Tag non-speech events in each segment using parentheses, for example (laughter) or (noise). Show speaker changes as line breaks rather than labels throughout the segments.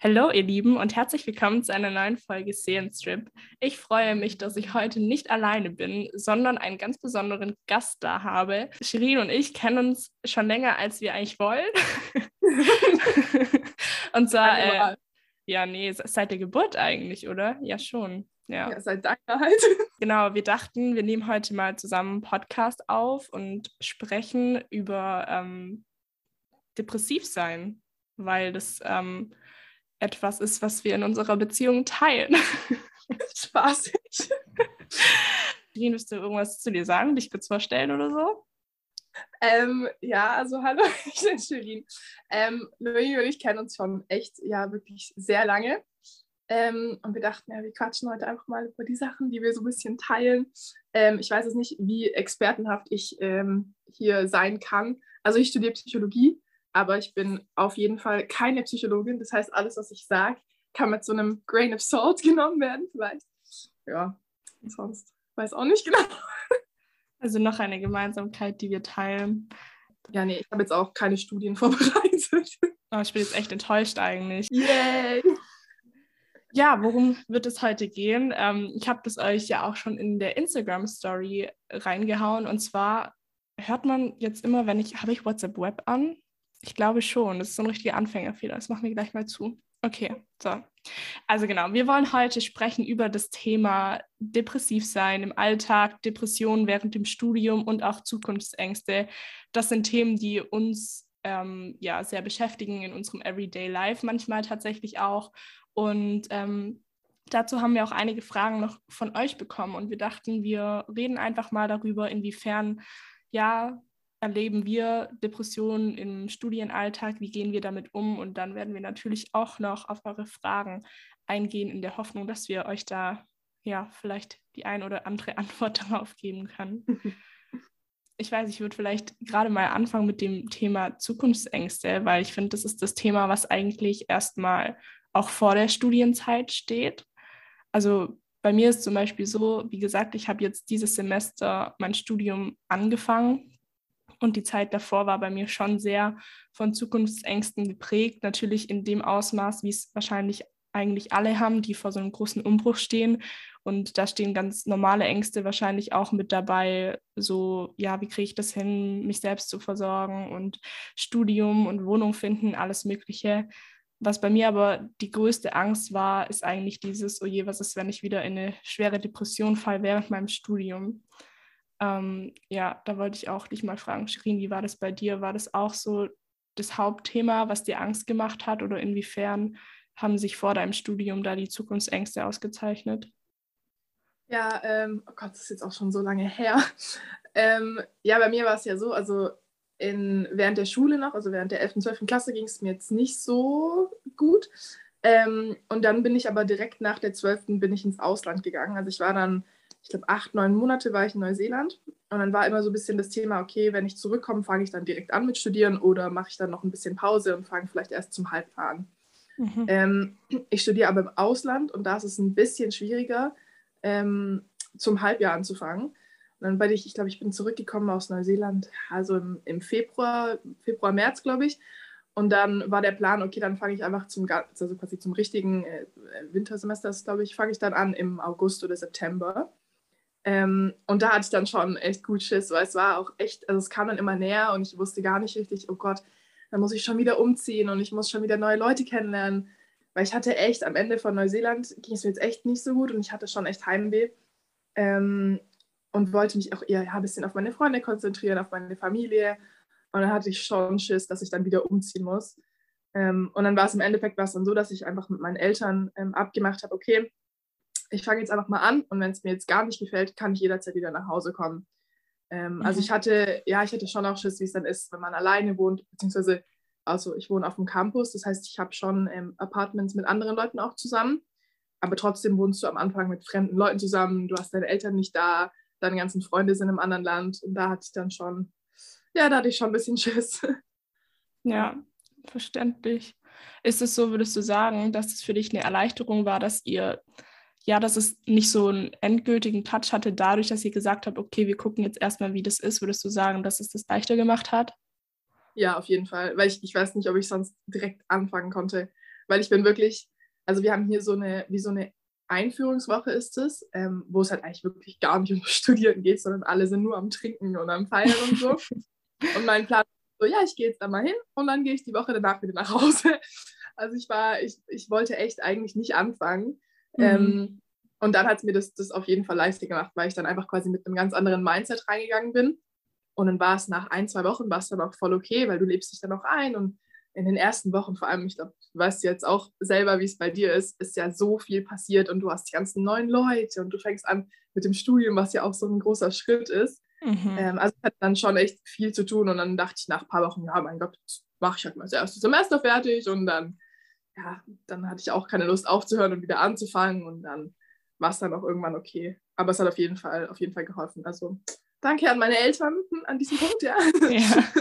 Hallo ihr Lieben und herzlich willkommen zu einer neuen Folge Seelenstrip. Ich freue mich, dass ich heute nicht alleine bin, sondern einen ganz besonderen Gast da habe. Shirin und ich kennen uns schon länger, als wir eigentlich wollen. (laughs) und zwar, äh, ja, nee, seit der Geburt eigentlich, oder? Ja, schon. Ja.
ja, seit deiner halt. (laughs)
Genau, wir dachten, wir nehmen heute mal zusammen einen Podcast auf und sprechen über ähm, Depressivsein, weil das ähm, etwas ist, was wir in unserer Beziehung teilen. (laughs)
Spaßig.
Shirin, willst du irgendwas zu dir sagen, dich kurz vorstellen oder so?
Ähm, ja, also hallo, (laughs) ich bin Shirin. Ähm, Louis und ich kennen uns schon echt, ja, wirklich sehr lange. Ähm, und wir dachten, ja, wir quatschen heute einfach mal über die Sachen, die wir so ein bisschen teilen. Ähm, ich weiß jetzt nicht, wie expertenhaft ich ähm, hier sein kann. Also ich studiere Psychologie aber ich bin auf jeden Fall keine Psychologin. Das heißt, alles, was ich sage, kann mit so einem Grain of Salt (laughs) genommen werden, vielleicht. Ja, sonst weiß auch nicht genau. (laughs)
Also noch eine Gemeinsamkeit, die wir teilen.
Ja, nee, ich habe jetzt auch keine Studien (laughs) vorbereitet.
Oh, ich bin jetzt echt enttäuscht eigentlich.
Yay!
Ja, worum wird es heute gehen? Ähm, ich habe das euch ja auch schon in der Instagram-Story reingehauen. Und zwar hört man jetzt immer, wenn ich, habe ich WhatsApp Web an? Ich glaube schon. Das ist so ein richtiger Anfängerfehler. Das machen wir gleich mal zu. Okay, so. Also genau, wir wollen heute sprechen über das Thema Depressivsein im Alltag, Depressionen während dem Studium und auch Zukunftsängste. Das sind Themen, die uns ähm, ja sehr beschäftigen in unserem Everyday Life manchmal tatsächlich auch. Und ähm, dazu haben wir auch einige Fragen noch von euch bekommen und wir dachten, wir reden einfach mal darüber, inwiefern ja erleben wir Depressionen im Studienalltag? Wie gehen wir damit um? Und dann werden wir natürlich auch noch auf eure Fragen eingehen, in der Hoffnung, dass wir euch da ja vielleicht die ein oder andere (laughs) Antwort darauf geben können. (laughs) ich weiß, ich würde vielleicht gerade mal anfangen mit dem Thema Zukunftsängste, weil ich finde, das ist das Thema, was eigentlich erstmal auch vor der Studienzeit steht. Also bei mir ist zum Beispiel so, wie gesagt, ich habe jetzt dieses Semester mein Studium angefangen und die Zeit davor war bei mir schon sehr von Zukunftsängsten geprägt. Natürlich in dem Ausmaß, wie es wahrscheinlich eigentlich alle haben, die vor so einem großen Umbruch stehen. Und da stehen ganz normale Ängste wahrscheinlich auch mit dabei. So, ja, wie kriege ich das hin, mich selbst zu versorgen und Studium und Wohnung finden, alles Mögliche. Was bei mir aber die größte Angst war, ist eigentlich dieses, oh je, was ist, wenn ich wieder in eine schwere Depression falle während meinem Studium. Ähm, ja, da wollte ich auch dich mal fragen, Shirin, wie war das bei dir? War das auch so das Hauptthema, was dir Angst gemacht hat oder inwiefern haben sich vor deinem Studium da die Zukunftsängste ausgezeichnet?
Ja, ähm, oh Gott, das ist jetzt auch schon so lange her. (laughs) Ähm, ja, bei mir war es ja so, also in, während der Schule noch, also während der 11. und 12. Klasse ging es mir jetzt nicht so gut. Ähm, und dann bin ich aber direkt nach der 12. bin ich ins Ausland gegangen. Also ich war dann ich glaube, acht, neun Monate war ich in Neuseeland. Und dann war immer so ein bisschen das Thema, okay, wenn ich zurückkomme, fange ich dann direkt an mit Studieren oder mache ich dann noch ein bisschen Pause und fange vielleicht erst zum Halbjahr an. Mhm. Ähm, ich studiere aber im Ausland und da ist es ein bisschen schwieriger, ähm, zum Halbjahr anzufangen. Und dann bin ich, ich glaube, ich bin zurückgekommen aus Neuseeland, also im, im Februar, Februar, März, glaube ich. Und dann war der Plan, okay, dann fange ich einfach zum, also quasi zum richtigen äh, Wintersemester, glaube ich, fange ich dann an im August oder September. Ähm, und da hatte ich dann schon echt gut Schiss, weil es war auch echt, also es kam dann immer näher und ich wusste gar nicht richtig, oh Gott, dann muss ich schon wieder umziehen und ich muss schon wieder neue Leute kennenlernen. Weil ich hatte echt, am Ende von Neuseeland ging es mir jetzt echt nicht so gut und ich hatte schon echt Heimweh. Ähm, und wollte mich auch eher ja, ein bisschen auf meine Freunde konzentrieren, auf meine Familie. Und dann hatte ich schon Schiss, dass ich dann wieder umziehen muss. Ähm, und dann war es im Endeffekt dann so, dass ich einfach mit meinen Eltern ähm, abgemacht habe, okay, ich fange jetzt einfach mal an und wenn es mir jetzt gar nicht gefällt, kann ich jederzeit wieder nach Hause kommen. Ähm, mhm. Also ich hatte, ja, ich hatte schon auch Schiss, wie es dann ist, wenn man alleine wohnt, beziehungsweise, also ich wohne auf dem Campus, das heißt, ich habe schon ähm, Apartments mit anderen Leuten auch zusammen, aber trotzdem wohnst du am Anfang mit fremden Leuten zusammen, du hast deine Eltern nicht da, deine ganzen Freunde sind im anderen Land und da hatte ich dann schon, ja, da hatte ich schon ein bisschen (laughs) Schiss.
Ja, verständlich. Ist es so, würdest du sagen, dass es für dich eine Erleichterung war, dass ihr ja, dass es nicht so einen endgültigen Touch hatte, dadurch, dass ihr gesagt habt, okay, wir gucken jetzt erstmal, wie das ist, würdest du sagen, dass es das leichter gemacht hat?
Ja, auf jeden Fall, weil ich, ich weiß nicht, ob ich sonst direkt anfangen konnte. weil ich bin wirklich, also wir haben hier so eine, wie so eine Einführungswoche ist es, ähm, wo es halt eigentlich wirklich gar nicht um Studieren geht, sondern alle sind nur am Trinken und am Feiern und so. (laughs) und mein Plan ist so, ja, ich gehe jetzt da mal hin und dann gehe ich die Woche danach wieder nach Hause. Also ich war, ich, ich wollte echt eigentlich nicht anfangen. Mhm. Ähm, und dann hat es mir das, das auf jeden Fall leichter gemacht, weil ich dann einfach quasi mit einem ganz anderen Mindset reingegangen bin. Und dann war es nach ein, zwei Wochen war es dann auch voll okay, weil du lebst dich dann auch ein und in den ersten Wochen, vor allem, ich glaube, du weißt jetzt auch selber, wie es bei dir ist, ist ja so viel passiert und du hast die ganzen neuen Leute und du fängst an mit dem Studium, was ja auch so ein großer Schritt ist. Mhm. Ähm, also es hat dann schon echt viel zu tun und dann dachte ich nach ein paar Wochen, ja, mein Gott, mache ich halt mal das erste Semester fertig und dann, ja, dann hatte ich auch keine Lust aufzuhören und wieder anzufangen und dann war es dann auch irgendwann okay. Aber es hat auf jeden Fall, auf jeden Fall geholfen. Also danke an meine Eltern an diesem Punkt, ja. ja. (laughs)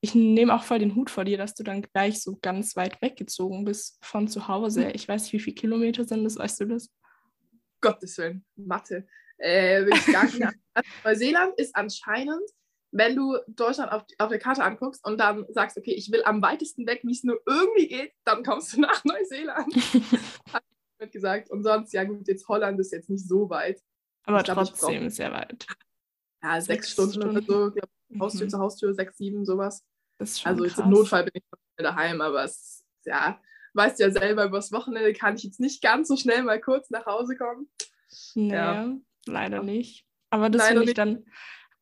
Ich nehme auch voll den Hut vor dir, dass du dann gleich so ganz weit weggezogen bist von zu Hause. Hm. Ich weiß nicht, wie viele Kilometer sind das, weißt du das?
Gottes Willen, Mathe. Äh, (laughs) Neuseeland ist anscheinend, wenn du Deutschland auf, auf der Karte anguckst und dann sagst, okay, ich will am weitesten weg, wie es nur irgendwie geht, dann kommst du (laughs) nach Neuseeland. (laughs) Hat ich gesagt. Und sonst, ja gut, jetzt Holland ist jetzt nicht so weit.
Aber glaub, trotzdem sehr weit.
Ja, sechs, sechs Stunden, Stunden, oder so, glaub, Haustür mhm. zu Haustür, sechs, sieben, sowas. also jetzt im Notfall bin ich daheim, aber es ja, weißt ja selber, übers Wochenende kann ich jetzt nicht ganz so schnell mal kurz nach Hause kommen.
Nee, ja. leider nicht. Aber das finde ich dann,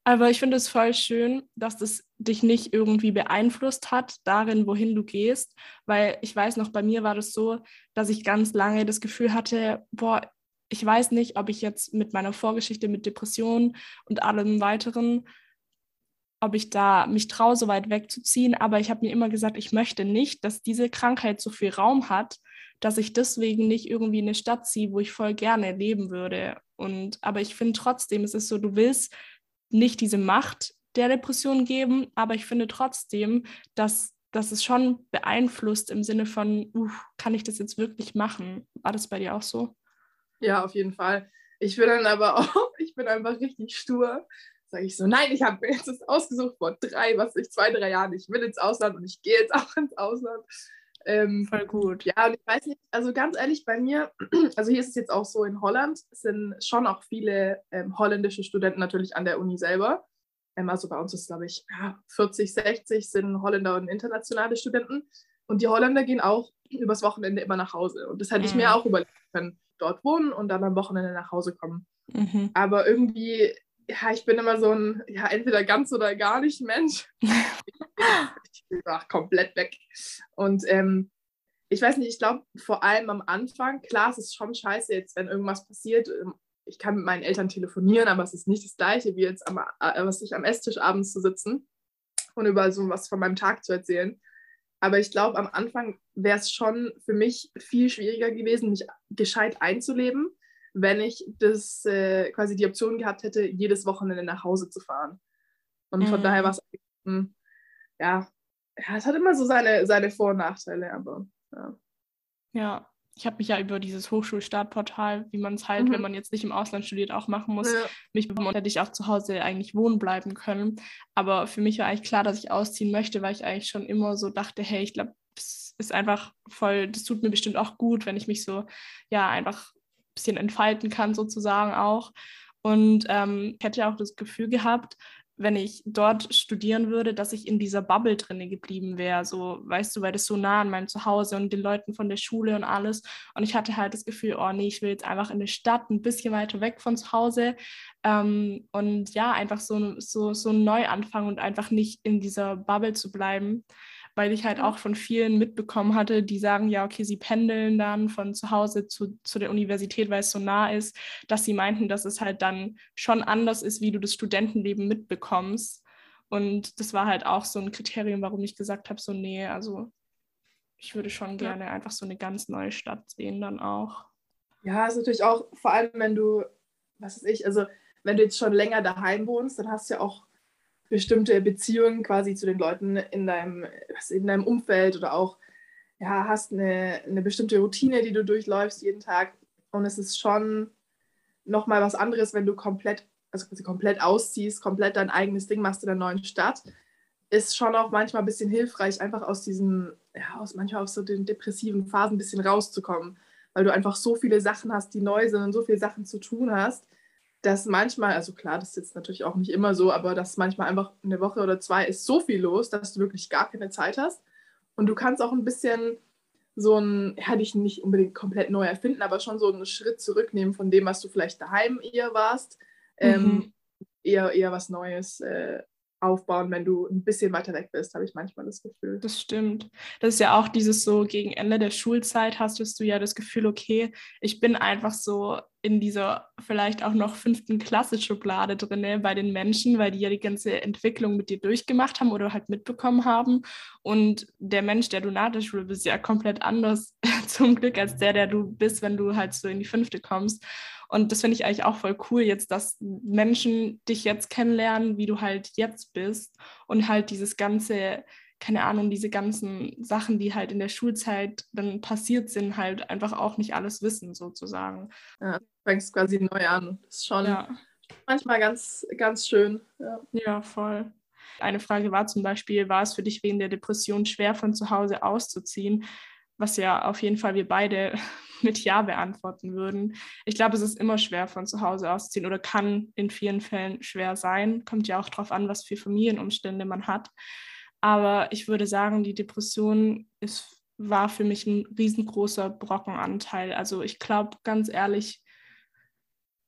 aber ich finde es voll schön, dass das dich nicht irgendwie beeinflusst hat darin, wohin du gehst, weil ich weiß noch, bei mir war das so, dass ich ganz lange das Gefühl hatte, boah, ich weiß nicht, ob ich jetzt mit meiner Vorgeschichte mit Depressionen und allem weiteren ob ich da mich traue, so weit wegzuziehen. Aber ich habe mir immer gesagt, ich möchte nicht, dass diese Krankheit so viel Raum hat, dass ich deswegen nicht irgendwie in eine Stadt ziehe, wo ich voll gerne leben würde. Und aber ich finde trotzdem, es ist so, du willst nicht diese Macht der Depression geben, aber ich finde trotzdem, dass, dass es schon beeinflusst im Sinne von, uh, kann ich das jetzt wirklich machen? War das bei dir auch so?
Ja, auf jeden Fall. Ich bin dann aber (laughs) auch, ich bin einfach richtig stur sage ich so, nein, ich habe mir jetzt das ausgesucht vor drei, was ich, zwei, drei Jahren, ich will ins Ausland und ich gehe jetzt auch ins Ausland.
Ähm, Voll gut.
Ja, und ich weiß nicht, also ganz ehrlich, bei mir, (clears throat) also hier ist es jetzt auch so, in Holland sind schon auch viele ähm, holländische Studenten natürlich an der Uni selber. Ähm, also bei uns ist, glaube ich, ja, 40, 60 sind Holländer und internationale Studenten. Und die Holländer gehen auch übers Wochenende immer nach Hause. Und das hätte mhm. ich mir mhm. auch überlegt können, dort wohnen und dann am Wochenende nach Hause kommen. Mhm. Aber irgendwie ja, ich bin immer so ein, ja, entweder ganz oder gar nicht Mensch. (laughs) ich bin ach, komplett weg. Und ähm, ich weiß nicht, ich glaube vor allem am Anfang, klar, es ist schon scheiße jetzt, wenn irgendwas passiert. Ähm, ich kann mit meinen Eltern telefonieren, aber es ist nicht das Gleiche, wie jetzt am, äh, was ich am Esstisch abends zu sitzen und über so was von meinem Tag zu erzählen. Aber ich glaube, am Anfang wäre es schon für mich viel schwieriger gewesen, mich gescheit einzuleben wenn ich das äh, quasi die Option gehabt hätte, jedes Wochenende nach Hause zu fahren. Und mhm. von daher war es, hm, ja, ja, es hat immer so seine, seine Vor- und Nachteile, aber ja.
Ja, ich habe mich ja über dieses Hochschulstartportal, wie man es halt, mhm. wenn man jetzt nicht im Ausland studiert, auch machen muss, ja. mich beworben hätte ich auch zu Hause eigentlich wohnen bleiben können. Aber für mich war eigentlich klar, dass ich ausziehen möchte, weil ich eigentlich schon immer so dachte, hey, ich glaube, es ist einfach voll, das tut mir bestimmt auch gut, wenn ich mich so, ja, einfach bisschen entfalten kann, sozusagen auch. Und ähm, hätte auch das Gefühl gehabt, wenn ich dort studieren würde, dass ich in dieser Bubble drinne geblieben wäre. So, weißt du, weil das so nah an meinem Zuhause und den Leuten von der Schule und alles. Und ich hatte halt das Gefühl, oh nee, ich will jetzt einfach in eine Stadt, ein bisschen weiter weg von zu Hause. Ähm, und ja, einfach so, so, so ein Neuanfang und einfach nicht in dieser Bubble zu bleiben weil ich halt auch von vielen mitbekommen hatte, die sagen, ja, okay, sie pendeln dann von zu Hause zu, zu der Universität, weil es so nah ist, dass sie meinten, dass es halt dann schon anders ist, wie du das Studentenleben mitbekommst. Und das war halt auch so ein Kriterium, warum ich gesagt habe, so, nee, also ich würde schon gerne einfach so eine ganz neue Stadt sehen dann auch.
Ja, ist natürlich auch, vor allem wenn du, was weiß ich, also wenn du jetzt schon länger daheim wohnst, dann hast du ja auch bestimmte Beziehungen quasi zu den Leuten in deinem, in deinem Umfeld oder auch ja, hast eine, eine bestimmte Routine, die du durchläufst jeden Tag. Und es ist schon nochmal was anderes, wenn du komplett, also quasi komplett ausziehst, komplett dein eigenes Ding machst in der neuen Stadt. ist schon auch manchmal ein bisschen hilfreich, einfach aus diesen, ja, aus manchmal aus so den depressiven Phasen ein bisschen rauszukommen, weil du einfach so viele Sachen hast, die neu sind und so viele Sachen zu tun hast, dass manchmal, also klar, das ist jetzt natürlich auch nicht immer so, aber dass manchmal einfach eine Woche oder zwei ist so viel los, dass du wirklich gar keine Zeit hast. Und du kannst auch ein bisschen so ein, ja, dich nicht unbedingt komplett neu erfinden, aber schon so einen Schritt zurücknehmen von dem, was du vielleicht daheim eher warst. Ähm, mhm. Ähm, eher, eher was Neues äh, aufbauen, wenn du ein bisschen weiter weg bist, habe ich manchmal das Gefühl.
Das stimmt. Das ist ja auch dieses so, gegen Ende der Schulzeit hast du ja das Gefühl, okay, ich bin einfach so in dieser vielleicht auch noch fünften Klasse-Schublade drin bei den Menschen, weil die ja die ganze Entwicklung mit dir durchgemacht haben oder halt mitbekommen haben. Und der Mensch, der du nach der Schule bist, ja komplett anders (laughs) zum Glück als der, der du bist, wenn du halt so in die fünfte kommst. Und das finde ich eigentlich auch voll cool jetzt, dass Menschen dich jetzt kennenlernen, wie du halt jetzt bist und halt dieses ganze, keine Ahnung, diese ganzen Sachen, die halt in der Schulzeit dann passiert sind, halt einfach auch nicht alles wissen sozusagen.
Ja, du fängst quasi neu an. Das ist schon ja. manchmal ganz, ganz schön. Ja.
ja, voll. Eine Frage war zum Beispiel, war es für dich wegen der Depression schwer, von zu Hause auszuziehen? Was ja auf jeden Fall wir beide (laughs) mit Ja beantworten würden. Ich glaube, es ist immer schwer von zu Hause auszuziehen oder kann in vielen Fällen schwer sein. Kommt ja auch darauf an, was für Familienumstände man hat. Aber ich würde sagen, die Depression ist, war für mich ein riesengroßer Brockenanteil. Also ich glaube ganz ehrlich,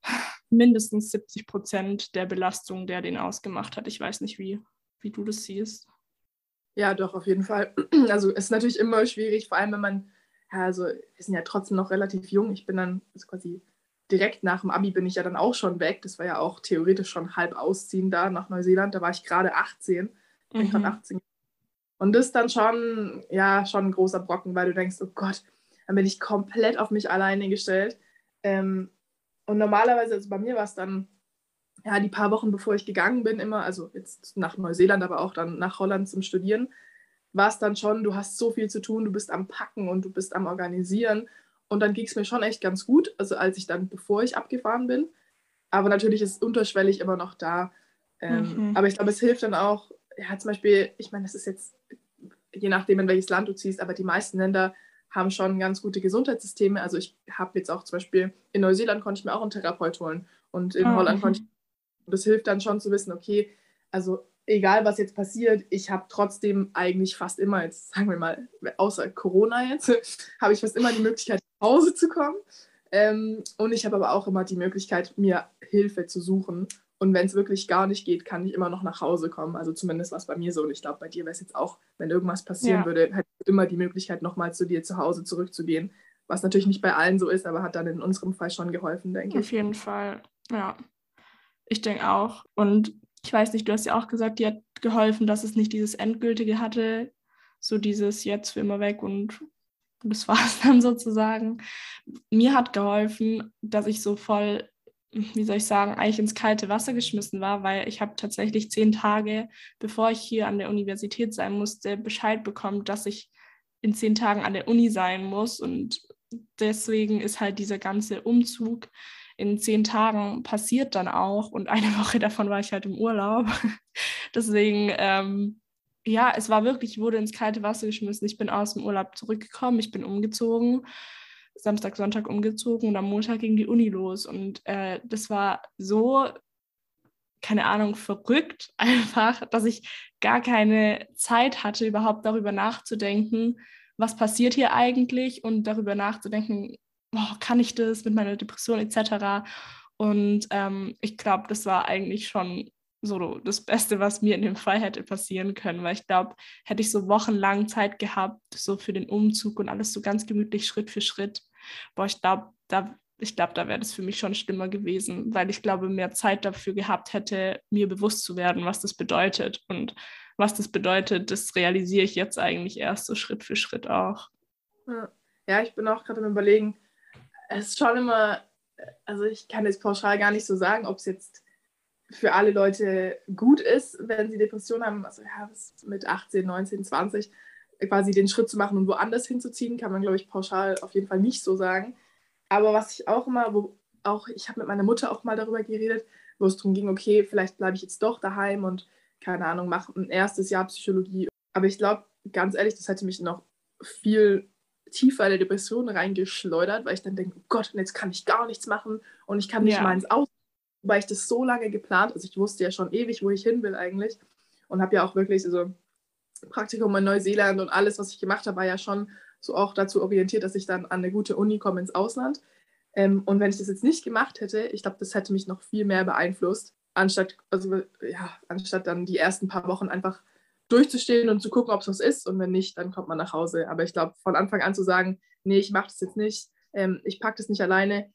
(sighs) mindestens 70 Prozent der Belastung, der den ausgemacht hat. Ich weiß nicht, wie, wie du das siehst.
Ja, doch, auf jeden Fall. (clears throat) Also es ist natürlich immer schwierig, vor allem wenn man ja, also wir sind ja trotzdem noch relativ jung. Ich bin dann also quasi direkt nach dem Abi bin ich ja dann auch schon weg. Das war ja auch theoretisch schon halb ausziehen da nach Neuseeland. Da war ich gerade 18. Ich bin gerade 18. Und das ist dann schon, ja, schon ein großer Brocken, weil du denkst, oh Gott, dann bin ich komplett auf mich alleine gestellt. Ähm, und normalerweise, also bei mir war es dann, ja, die paar Wochen bevor ich gegangen bin, immer, also jetzt nach Neuseeland, aber auch dann nach Holland zum Studieren, war es dann schon, du hast so viel zu tun, du bist am Packen und du bist am Organisieren. Und dann ging es mir schon echt ganz gut, also als ich dann, bevor ich abgefahren bin. Aber natürlich ist unterschwellig immer noch da. Ähm, mhm. Aber ich glaube, es hilft dann auch, ja, zum Beispiel, ich meine, das ist jetzt je nachdem, in welches Land du ziehst, aber die meisten Länder haben schon ganz gute Gesundheitssysteme. Also ich habe jetzt auch zum Beispiel in Neuseeland konnte ich mir auch einen Therapeut holen und in oh, Holland konnte ich. Das hilft dann schon zu wissen, okay, also egal was jetzt passiert, ich habe trotzdem eigentlich fast immer, jetzt sagen wir mal, außer Corona jetzt, (laughs) habe ich fast immer die Möglichkeit, nach Hause zu kommen. Ähm, und ich habe aber auch immer die Möglichkeit, mir Hilfe zu suchen. Und wenn es wirklich gar nicht geht, kann ich immer noch nach Hause kommen. Also zumindest war es bei mir so. Und ich glaube, bei dir wäre es jetzt auch, wenn irgendwas passieren ja. würde, hätte ich immer die Möglichkeit, nochmal zu dir zu Hause zurückzugehen. Was natürlich nicht bei allen so ist, aber hat dann in unserem Fall schon geholfen, denke
ich. Auf jeden Fall, ja. Ich denke auch. Und ich weiß nicht, du hast ja auch gesagt, die hat geholfen, dass es nicht dieses Endgültige hatte, so dieses jetzt für immer weg und das war es (laughs) dann sozusagen. Mir hat geholfen, dass ich so voll, wie soll ich sagen, eigentlich ins kalte Wasser geschmissen war, weil ich habe tatsächlich zehn Tage, bevor ich hier an der Universität sein musste, Bescheid bekommen, dass ich in zehn Tagen an der Uni sein muss und deswegen ist halt dieser ganze Umzug in zehn Tagen passiert dann auch und eine (laughs) Woche davon war ich halt im Urlaub. (laughs) Deswegen, ähm, ja, es war wirklich, ich wurde ins kalte Wasser geschmissen. Ich bin aus dem Urlaub zurückgekommen, ich bin umgezogen, Samstag, Sonntag umgezogen und am Montag ging die Uni los. Und äh, das war so, keine Ahnung, verrückt (laughs) einfach, dass ich gar keine Zeit hatte, überhaupt darüber nachzudenken, was passiert hier eigentlich und darüber nachzudenken, oh, kann ich das mit meiner Depression etc. Und ähm, ich glaube, das war eigentlich schon so das Beste, was mir in dem Fall hätte passieren können, weil ich glaube, hätte ich so wochenlang Zeit gehabt, so für den Umzug und alles so ganz gemütlich Schritt für Schritt, boah, ich glaube, da, ich glaube, da wäre das für mich schon schlimmer gewesen, weil ich glaube, mehr Zeit dafür gehabt hätte, mir bewusst zu werden, was das bedeutet. Und was das bedeutet, das realisiere ich jetzt eigentlich erst so Schritt für Schritt auch.
Ja, ich bin auch gerade am Überlegen, es ist schon immer, also ich kann jetzt pauschal gar nicht so sagen, ob es jetzt für alle Leute gut ist, wenn sie Depressionen haben, also ja, mit 18, 19, 20 quasi den Schritt zu machen und woanders hinzuziehen, kann man, glaube ich, pauschal auf jeden Fall nicht so sagen. Aber was ich auch immer, wo auch, ich habe mit meiner Mutter auch mal darüber geredet, wo es darum ging, okay, vielleicht bleibe ich jetzt doch daheim und keine Ahnung, mach ein erstes Jahr Psychologie. Aber ich glaube, ganz ehrlich, das hätte mich noch viel tiefer in der Depression reingeschleudert, weil ich dann denke, oh Gott, jetzt kann ich gar nichts machen und ich kann nicht ja. mal ins Aus, weil ich das so lange geplant, also ich wusste ja schon ewig, wo ich hin will eigentlich und habe ja auch wirklich, also Praktikum in Neuseeland und alles, was ich gemacht habe, war ja schon so auch dazu orientiert, dass ich dann an eine gute Uni komme ins Ausland. Ähm, und wenn ich das jetzt nicht gemacht hätte, ich glaube, das hätte mich noch viel mehr beeinflusst, anstatt, also, ja, anstatt dann die ersten paar Wochen einfach durchzustehen und zu gucken, ob es was ist. Und wenn nicht, dann kommt man nach Hause. Aber ich glaube, von Anfang an zu sagen, nee, ich mache das jetzt nicht, ähm, ich packe das nicht alleine,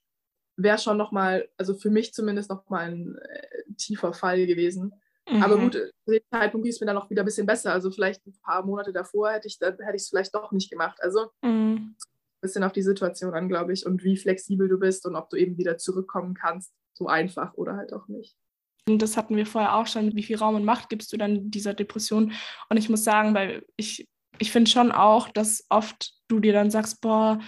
wäre schon nochmal, also für mich zumindest nochmal ein äh, tiefer Fall gewesen. Mhm. Aber gut, zu dem Zeitpunkt ging es mir dann auch wieder ein bisschen besser. Also vielleicht ein paar Monate davor hätte ich es vielleicht doch nicht gemacht. Also mhm. ein bisschen auf die Situation an, glaube ich, und wie flexibel du bist und ob du eben wieder zurückkommen kannst. So einfach oder halt auch nicht.
Und das hatten wir vorher auch schon, wie viel Raum und Macht gibst du dann dieser Depression? Und ich muss sagen, weil ich, ich finde schon auch, dass oft du dir dann sagst, boah,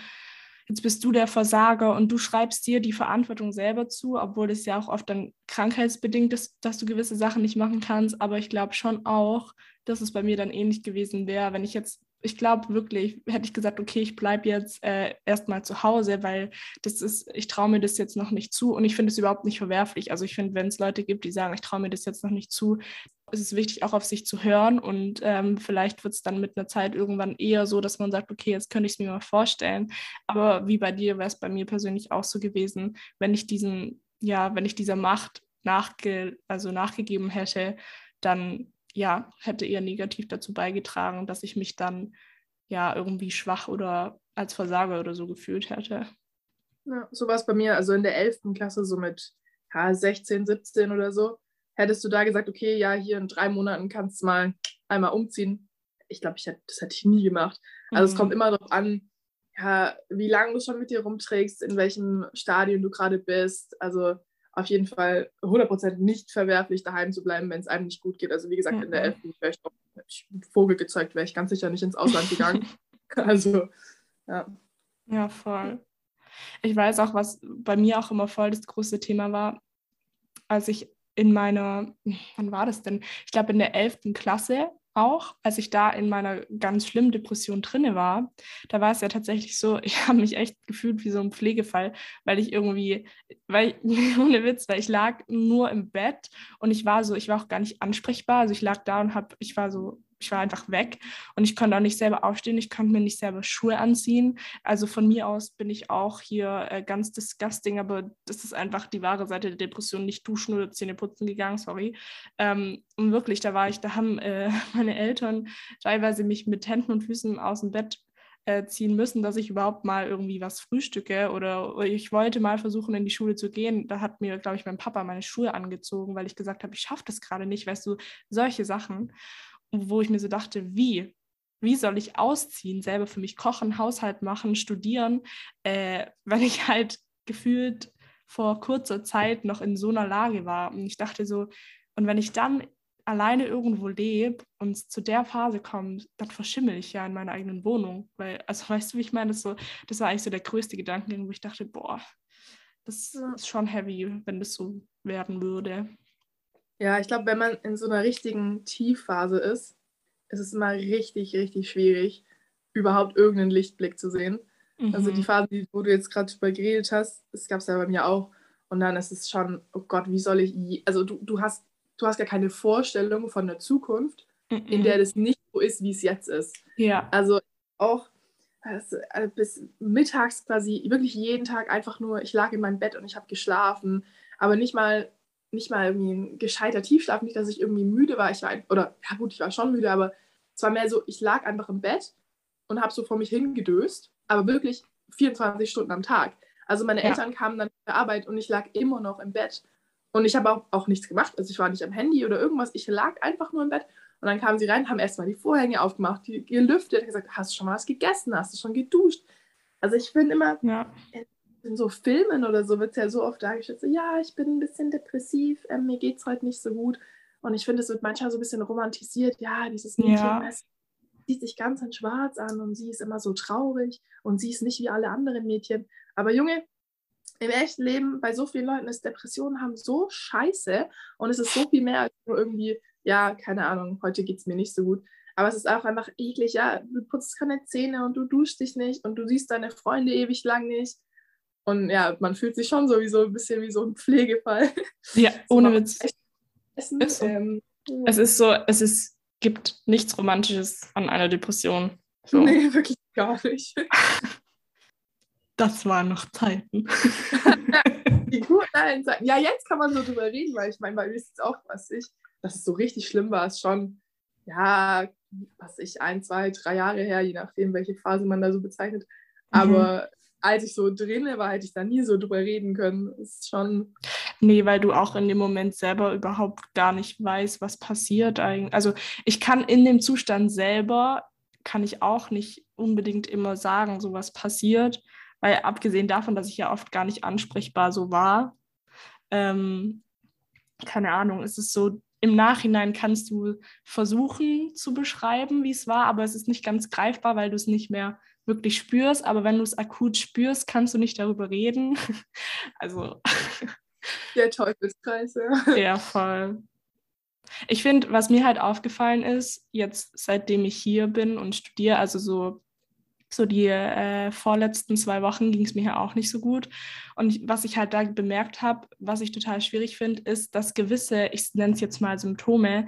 jetzt bist du der Versager und du schreibst dir die Verantwortung selber zu, obwohl es ja auch oft dann krankheitsbedingt ist, dass du gewisse Sachen nicht machen kannst. Aber ich glaube schon auch, dass es bei mir dann ähnlich gewesen wäre, wenn ich jetzt ich glaube wirklich, hätte ich gesagt, okay, ich bleibe jetzt äh, erstmal zu Hause, weil das ist, ich traue mir das jetzt noch nicht zu und ich finde es überhaupt nicht verwerflich. Also ich finde, wenn es Leute gibt, die sagen, ich traue mir das jetzt noch nicht zu, ist es wichtig, auch auf sich zu hören und ähm, vielleicht wird es dann mit einer Zeit irgendwann eher so, dass man sagt, okay, jetzt könnte ich es mir mal vorstellen. Aber wie bei dir wäre es bei mir persönlich auch so gewesen, wenn ich diesen, ja, wenn ich dieser Macht nachge also nachgegeben hätte, dann ja, hätte eher negativ dazu beigetragen, dass ich mich dann ja irgendwie schwach oder als Versager oder so gefühlt hätte.
Ja, so war es bei mir, also in der 11. Klasse, so mit ja, 16, 17 oder so. Hättest du da gesagt, okay, ja, hier in drei Monaten kannst du mal einmal umziehen? Ich glaube, ich hätte, das hätte ich nie gemacht. Also mhm. es kommt immer darauf an, ja, wie lange du schon mit dir rumträgst, in welchem Stadium du gerade bist. Also auf jeden Fall 100% nicht verwerflich, daheim zu bleiben, wenn es einem nicht gut geht. Also wie gesagt, mhm. in der 11. wäre ich doch ich Vogel gezeigt, wäre ich ganz sicher nicht ins Ausland gegangen. (laughs) also, ja.
Ja, voll. Ich weiß auch, was bei mir auch immer voll das große Thema war, als ich in meiner, wann war das denn? Ich glaube in der 11. Klasse auch, als ich da in meiner ganz schlimmen Depression drinne war, da war es ja tatsächlich so, (laughs) ich habe mich echt gefühlt wie so ein Pflegefall, weil ich irgendwie, weil (laughs) ohne Witz, weil ich lag nur im Bett und ich war so, ich war auch gar nicht ansprechbar, also ich lag da und habe, ich war so ich war einfach weg und ich konnte auch nicht selber aufstehen, ich konnte mir nicht selber Schuhe anziehen. Also von mir aus bin ich auch hier äh, ganz disgusting, aber das ist einfach die wahre Seite der Depression, nicht duschen oder Zähne putzen gegangen, sorry. Ähm, und wirklich, da war ich, da haben äh, (laughs) meine Eltern teilweise mich mit Händen und Füßen aus dem Bett äh, ziehen müssen, dass ich überhaupt mal irgendwie was frühstücke oder ich wollte mal versuchen, in die Schule zu gehen. Da hat mir, glaube ich, mein Papa meine Schuhe angezogen, weil ich gesagt habe, ich schaffe das gerade nicht, weißt du, solche Sachen wo ich mir so dachte, wie? Wie soll ich ausziehen, selber für mich kochen, Haushalt machen, studieren, äh, wenn ich halt gefühlt vor kurzer Zeit noch in so einer Lage war. Und ich dachte so, und wenn ich dann alleine irgendwo lebe und zu der Phase kommt, dann verschimmel ich ja in meiner eigenen Wohnung. Weil, also (laughs) weißt du, wie ich meine? Das, so, das war eigentlich so der größte Gedanke, wo ich dachte, boah, das ist schon heavy, wenn das so werden würde.
Ja, ich glaube, wenn man in so einer richtigen Tiefphase ist, ist es immer richtig, richtig schwierig, überhaupt irgendeinen Lichtblick zu sehen. Mhm. Also die mhm. Phase, wo du jetzt gerade drüber geredet hast, das gab es ja bei mir auch. Und dann ist es schon, oh Gott, wie soll ich, also du, du hast, du hast ja keine Vorstellung von der Zukunft, mhm. in der das nicht so ist, wie es jetzt ist.
Ja.
Also auch also bis mittags quasi wirklich jeden Tag einfach nur, ich lag in meinem Bett und ich habe geschlafen, aber nicht mal nicht mal irgendwie ein gescheiter Tiefschlaf, nicht, dass ich irgendwie müde war. Ich war, oder ja gut, ich war schon müde, aber es war mehr so, ich lag einfach im Bett und habe so vor mich hingedöst, aber wirklich 24 Stunden am Tag. Also meine ja. Eltern kamen dann zur Arbeit und ich lag immer noch im Bett. Und ich habe auch, auch nichts gemacht. Also ich war nicht am Handy oder irgendwas. Ich lag einfach nur im Bett. Und dann kamen sie rein, haben erstmal die Vorhänge aufgemacht, die gelüftet, gesagt, hast du schon mal was gegessen? Hast du schon geduscht? Also ich finde immer, ja in so Filmen oder so wird es ja so oft dargestellt, so, ja, ich bin ein bisschen depressiv, äh, mir geht es heute nicht so gut. Und ich finde, es wird manchmal so ein bisschen romantisiert, ja, dieses Mädchen ja. sieht sich ganz in schwarz an und sie ist immer so traurig und sie ist nicht wie alle anderen Mädchen. Aber Junge, im echten Leben, bei so vielen Leuten ist Depressionen haben so scheiße und es ist so viel mehr als nur irgendwie ja, keine Ahnung, heute geht es mir nicht so gut. Aber es ist auch einfach eklig, ja, du putzt keine Zähne und du duschst dich nicht und du siehst deine Freunde ewig lang nicht. Und ja, man fühlt sich schon sowieso ein bisschen wie so ein Pflegefall.
Ja, (laughs) ohne Witz. Essen. Ist so. ähm, es ist so, es ist, gibt nichts Romantisches an einer Depression. So.
Nee, wirklich gar nicht. (laughs)
Das waren noch Zeiten.
Die guten Zeiten. Ja, jetzt kann man so drüber reden, weil ich meine, bei mir ist es auch, was ich, dass es so richtig schlimm war, ist schon, ja, was ich, ein, zwei, drei Jahre her, je nachdem, welche Phase man da so bezeichnet. Mhm. Aber. Als ich so drinne war, hätte ich da nie so drüber reden können. Ist schon.
Nee, weil du auch in dem Moment selber überhaupt gar nicht weißt, was passiert eigentlich. Also ich kann in dem Zustand selber, kann ich auch nicht unbedingt immer sagen, so was passiert. Weil abgesehen davon, dass ich ja oft gar nicht ansprechbar so war, ähm, keine Ahnung, ist es so, im Nachhinein kannst du versuchen zu beschreiben, wie es war, aber es ist nicht ganz greifbar, weil du es nicht mehr wirklich spürst. Aber wenn du es akut spürst, kannst du nicht darüber reden. (laughs) also. (laughs)
Der Teufelskreis, ja.
Ja, voll. Ich finde, was mir halt aufgefallen ist, jetzt seitdem ich hier bin und studiere, also so so die äh, vorletzten zwei Wochen ging es mir ja auch nicht so gut. Und was ich halt da bemerkt habe, was ich total schwierig finde, ist, dass gewisse, ich nenne es jetzt mal Symptome,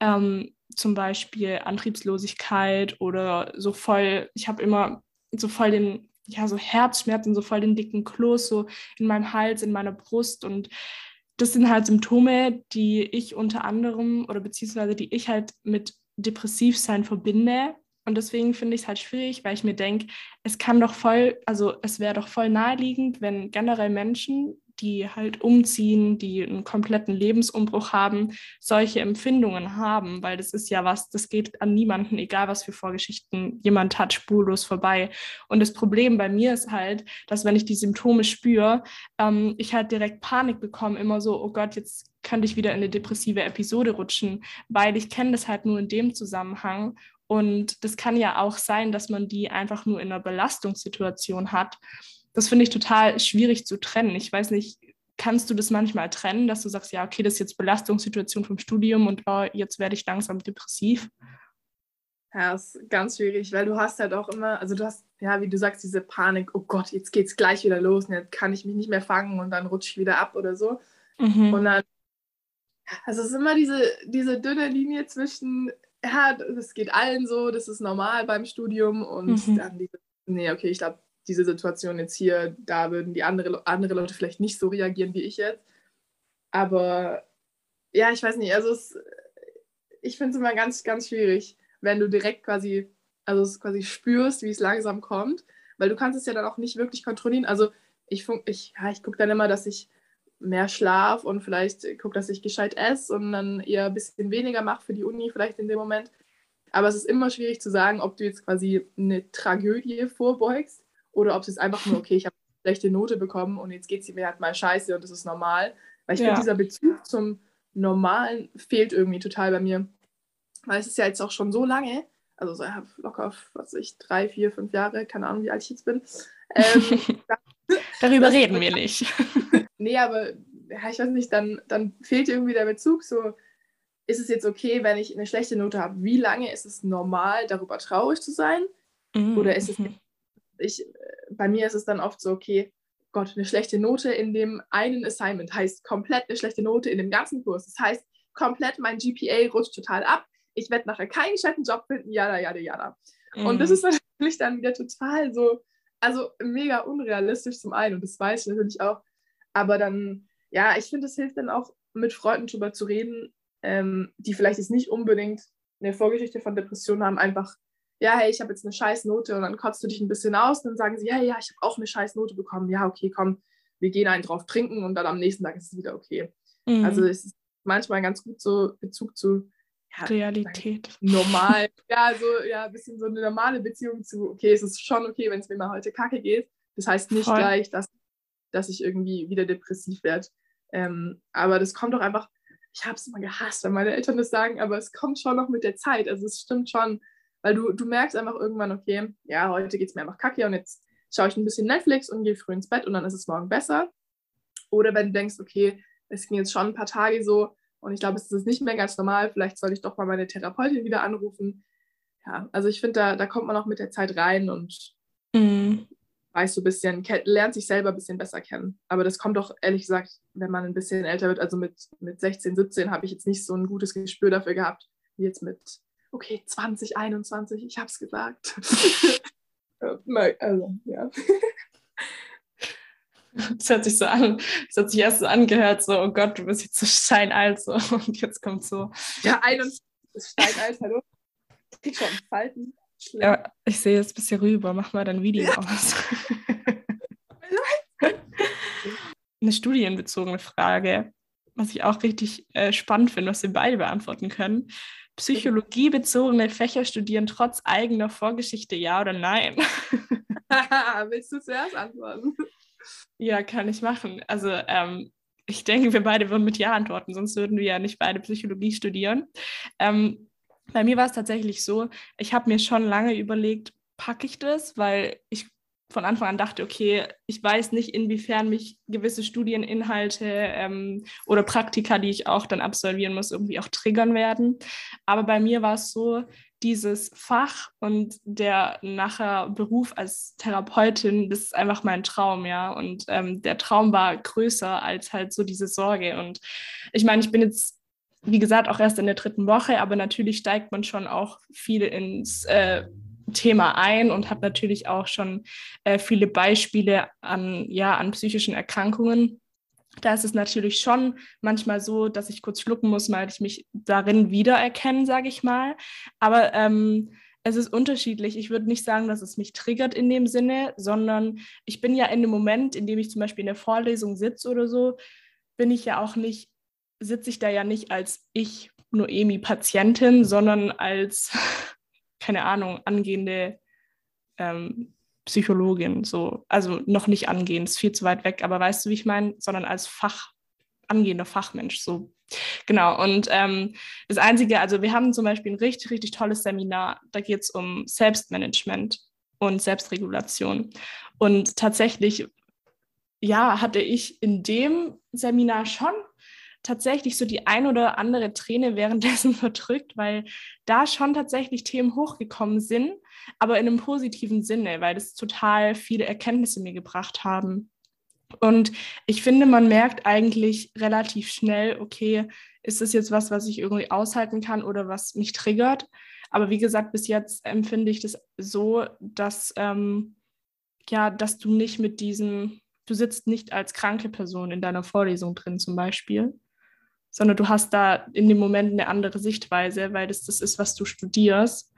ähm, zum Beispiel Antriebslosigkeit oder so voll, ich habe immer so voll den, ja, so Herzschmerzen, so voll den dicken Kloß, so in meinem Hals, in meiner Brust und das sind halt Symptome, die ich unter anderem oder beziehungsweise die ich halt mit Depressivsein verbinde. Und deswegen finde ich es halt schwierig, weil ich mir denke, es kann doch voll, also es wäre doch voll naheliegend, wenn generell Menschen, die halt umziehen, die einen kompletten Lebensumbruch haben, solche Empfindungen haben, weil das ist ja was, das geht an niemanden, egal was für Vorgeschichten jemand hat, spurlos vorbei. Und das Problem bei mir ist halt, dass wenn ich die Symptome spüre, ähm, ich halt direkt Panik bekomme, immer so, oh Gott, jetzt könnte ich wieder in eine depressive Episode rutschen, weil ich kenne das halt nur in dem Zusammenhang und das kann ja auch sein, dass man die einfach nur in einer Belastungssituation hat. Das finde ich total schwierig zu trennen. Ich weiß nicht, kannst du das manchmal trennen, dass du sagst, ja, okay, das ist jetzt Belastungssituation vom Studium und oh, jetzt werde ich langsam depressiv?
Ja, ist ganz schwierig, weil du hast halt auch immer, also du hast, ja, wie du sagst, diese Panik, oh Gott, jetzt geht es gleich wieder los und jetzt kann ich mich nicht mehr fangen und dann rutsche ich wieder ab oder so. Mhm. Und dann, also es ist immer diese, diese dünne Linie zwischen, ja, das geht allen so, das ist normal beim Studium und mhm. dann die, nee, okay, ich glaube, diese Situation jetzt hier, da würden die andere, andere Leute vielleicht nicht so reagieren wie ich jetzt. Aber ja, ich weiß nicht, also es, ich finde es immer ganz, ganz schwierig, wenn du direkt quasi, also es quasi spürst, wie es langsam kommt, weil du kannst es ja dann auch nicht wirklich kontrollieren. Also ich, ich, ja, ich gucke dann immer, dass ich mehr Schlaf und vielleicht gucke, dass ich gescheit esse und dann eher ein bisschen weniger mache für die Uni vielleicht in dem Moment. Aber es ist immer schwierig zu sagen, ob du jetzt quasi eine Tragödie vorbeugst oder ob es jetzt einfach nur, okay, ich habe eine schlechte Note bekommen und jetzt geht es mir halt mal scheiße und das ist normal. Weil ich ja. finde, dieser Bezug zum Normalen fehlt irgendwie total bei mir. Weil es ist ja jetzt auch schon so lange, also so, locker, was weiß ich, drei, vier, fünf Jahre, keine Ahnung, wie alt ich jetzt bin. Ähm, (laughs)
Darüber reden wir nicht. (laughs)
nee, aber ja, ich weiß nicht, dann, dann fehlt irgendwie der Bezug. So, ist es jetzt okay, wenn ich eine schlechte Note habe? Wie lange ist es normal, darüber traurig zu sein? Mhm. Oder ist es mhm. Ich, bei mir ist es dann oft so, okay, Gott, eine schlechte Note in dem einen Assignment heißt komplett eine schlechte Note in dem ganzen Kurs. Das heißt, komplett mein GPA rutscht total ab. Ich werde nachher keinen gescheiten Job finden, jada, jada, jada. Mhm. Und das mhm. ist (laughs) natürlich dann wieder total so, also mega unrealistisch zum einen und das weiß ich natürlich auch. Aber dann, ja, ich finde, es hilft dann auch, mit Freunden drüber zu reden, ähm, die vielleicht jetzt nicht unbedingt eine Vorgeschichte von Depressionen haben, einfach, ja, hey, ich habe jetzt eine scheiß Note und dann kotzt du dich ein bisschen aus und dann sagen sie, ja, ja, ich habe auch eine scheiß Note bekommen. Ja, okay, komm, wir gehen einen drauf trinken und dann am nächsten Tag ist es wieder okay. Mhm. Also es ist manchmal ganz gut so Bezug zu
ja, Realität.
Normal, (laughs) ja, so, ja, ein bisschen so eine normale Beziehung zu, okay, es ist schon okay, wenn es mir mal heute kacke geht. Das heißt nicht Voll. gleich, dass, dass ich irgendwie wieder depressiv werde. Ähm, aber das kommt doch einfach, ich habe es immer gehasst, wenn meine Eltern das sagen, aber es kommt schon noch mit der Zeit. Also es stimmt schon, weil du, du merkst einfach irgendwann, okay, ja, heute geht es mir einfach kacke und jetzt schaue ich ein bisschen Netflix und gehe früh ins Bett und dann ist es morgen besser. Oder wenn du denkst, okay, es ging jetzt schon ein paar Tage so, Und ich glaube, es ist nicht mehr ganz normal. Vielleicht soll ich doch mal meine Therapeutin wieder anrufen. Ja, also ich finde, da, da kommt man auch mit der Zeit rein und mhm. weiß so ein bisschen, lernt sich selber ein bisschen besser kennen. Aber das kommt doch ehrlich gesagt, wenn man ein bisschen älter wird. Also mit, mit 16, 17 habe ich jetzt nicht so ein gutes Gespür dafür gehabt, wie jetzt mit, okay, 20, 21, ich habe es gesagt. (laughs) also, ja. (laughs)
Es hört sich so an, es hat sich erst so angehört, so, oh Gott, du bist jetzt so steinalt, so, (laughs) und jetzt kommt so.
Ja, 21 ist steinalt, hallo. Ich schon Falten.
Ja, ich sehe jetzt ein bisschen rüber, mach mal dein Video ja. aus. Eine studienbezogene Frage, was ich auch richtig äh, spannend finde, was wir beide beantworten können. Psychologiebezogene Fächer studieren trotz eigener Vorgeschichte, ja oder nein? (laughs)
Willst du zuerst antworten?
Ja, kann ich machen. Also ähm, ich denke, wir beide würden mit Ja antworten, sonst würden wir ja nicht beide Psychologie studieren. Ähm, bei mir war es tatsächlich so, ich habe mir schon lange überlegt, packe ich das, weil ich von Anfang an dachte, okay, ich weiß nicht, inwiefern mich gewisse Studieninhalte ähm, oder Praktika, die ich auch dann absolvieren muss, irgendwie auch triggern werden. Aber bei mir war es so, dieses Fach und der nachher Beruf als Therapeutin, das ist einfach mein Traum, ja. Und ähm, der Traum war größer als halt so diese Sorge. Und ich meine, ich bin jetzt, wie gesagt, auch erst in der dritten Woche, aber natürlich steigt man schon auch viel ins äh, Thema ein und habe natürlich auch schon äh, viele Beispiele an, ja, an psychischen Erkrankungen da ist es natürlich schon manchmal so, dass ich kurz schlucken muss, weil ich mich darin wiedererkenne, sage ich mal. Aber ähm, es ist unterschiedlich. Ich würde nicht sagen, dass es mich triggert in dem Sinne, sondern ich bin ja in dem Moment, in dem ich zum Beispiel in der Vorlesung sitze oder so, bin ich ja auch nicht, sitze ich da ja nicht als ich, Noemi-Patientin, sondern als, keine Ahnung, angehende ähm, Psychologin, so, also noch nicht angehen, ist viel zu weit weg, aber weißt du, wie ich meine, sondern als Fach, angehender Fachmensch, so. Genau, und ähm, das Einzige, also wir haben zum Beispiel ein richtig, richtig tolles Seminar, da geht es um Selbstmanagement und Selbstregulation. Und tatsächlich, ja, hatte ich in dem Seminar schon tatsächlich so die ein oder andere Träne währenddessen (laughs) verdrückt, weil da schon tatsächlich Themen hochgekommen sind, aber in einem positiven Sinne, weil das total viele Erkenntnisse mir gebracht haben. Und ich finde, man merkt eigentlich relativ schnell, okay, ist das jetzt was, was ich irgendwie aushalten kann oder was mich triggert? Aber wie gesagt, bis jetzt empfinde ich das so, dass, ähm, ja, dass du nicht mit diesem, du sitzt nicht als kranke Person in deiner Vorlesung drin zum Beispiel, sondern du hast da in dem Moment eine andere Sichtweise, weil das das ist, was du studierst.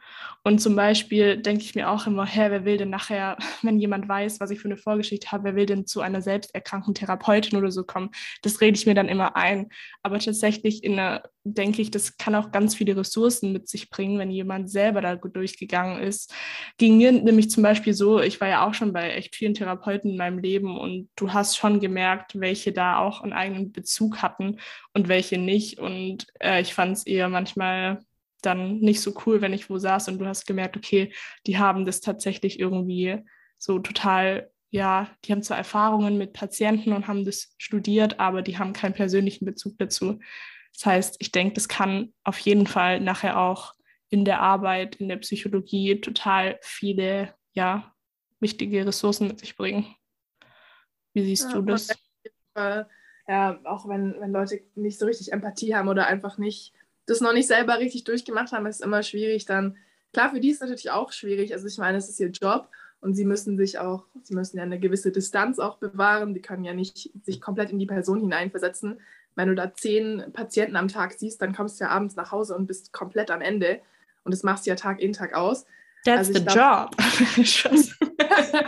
Und zum Beispiel denke ich mir auch immer, hä, wer will denn nachher, (laughs) wenn jemand weiß, was ich für eine Vorgeschichte habe, wer will denn zu einer selbsterkrankten Therapeutin oder so kommen? Das rede ich mir dann immer ein. Aber tatsächlich in der, denke ich, das kann auch ganz viele Ressourcen mit sich bringen, wenn jemand selber da durchgegangen ist. Ging mir nämlich zum Beispiel so, ich war ja auch schon bei echt vielen Therapeuten in meinem Leben und du hast schon gemerkt, welche da auch einen eigenen Bezug hatten und welche nicht. Und äh, ich fand es eher manchmal dann nicht so cool, wenn ich wo saß und du hast gemerkt, okay, die haben das tatsächlich irgendwie so total, ja, die haben zwar Erfahrungen mit Patienten und haben das studiert, aber die haben keinen persönlichen Bezug dazu. Das heißt, ich denke, das kann auf jeden Fall nachher auch in der Arbeit, in der Psychologie total viele, ja, wichtige Ressourcen mit sich bringen. Wie siehst ja, du das?
Ja, auch wenn, wenn Leute nicht so richtig Empathie haben oder einfach nicht das noch nicht selber richtig durchgemacht haben, ist immer schwierig dann. Klar, für die ist es natürlich auch schwierig. Also ich meine, es ist ihr Job und sie müssen sich auch, sie müssen ja eine gewisse Distanz auch bewahren. Die können ja nicht sich komplett in die Person hineinversetzen. Wenn du da zehn Patienten am Tag siehst, dann kommst du ja abends nach Hause und bist komplett am Ende. Und das machst du ja Tag in, Tag aus.
That's also the glaub, job. (laughs)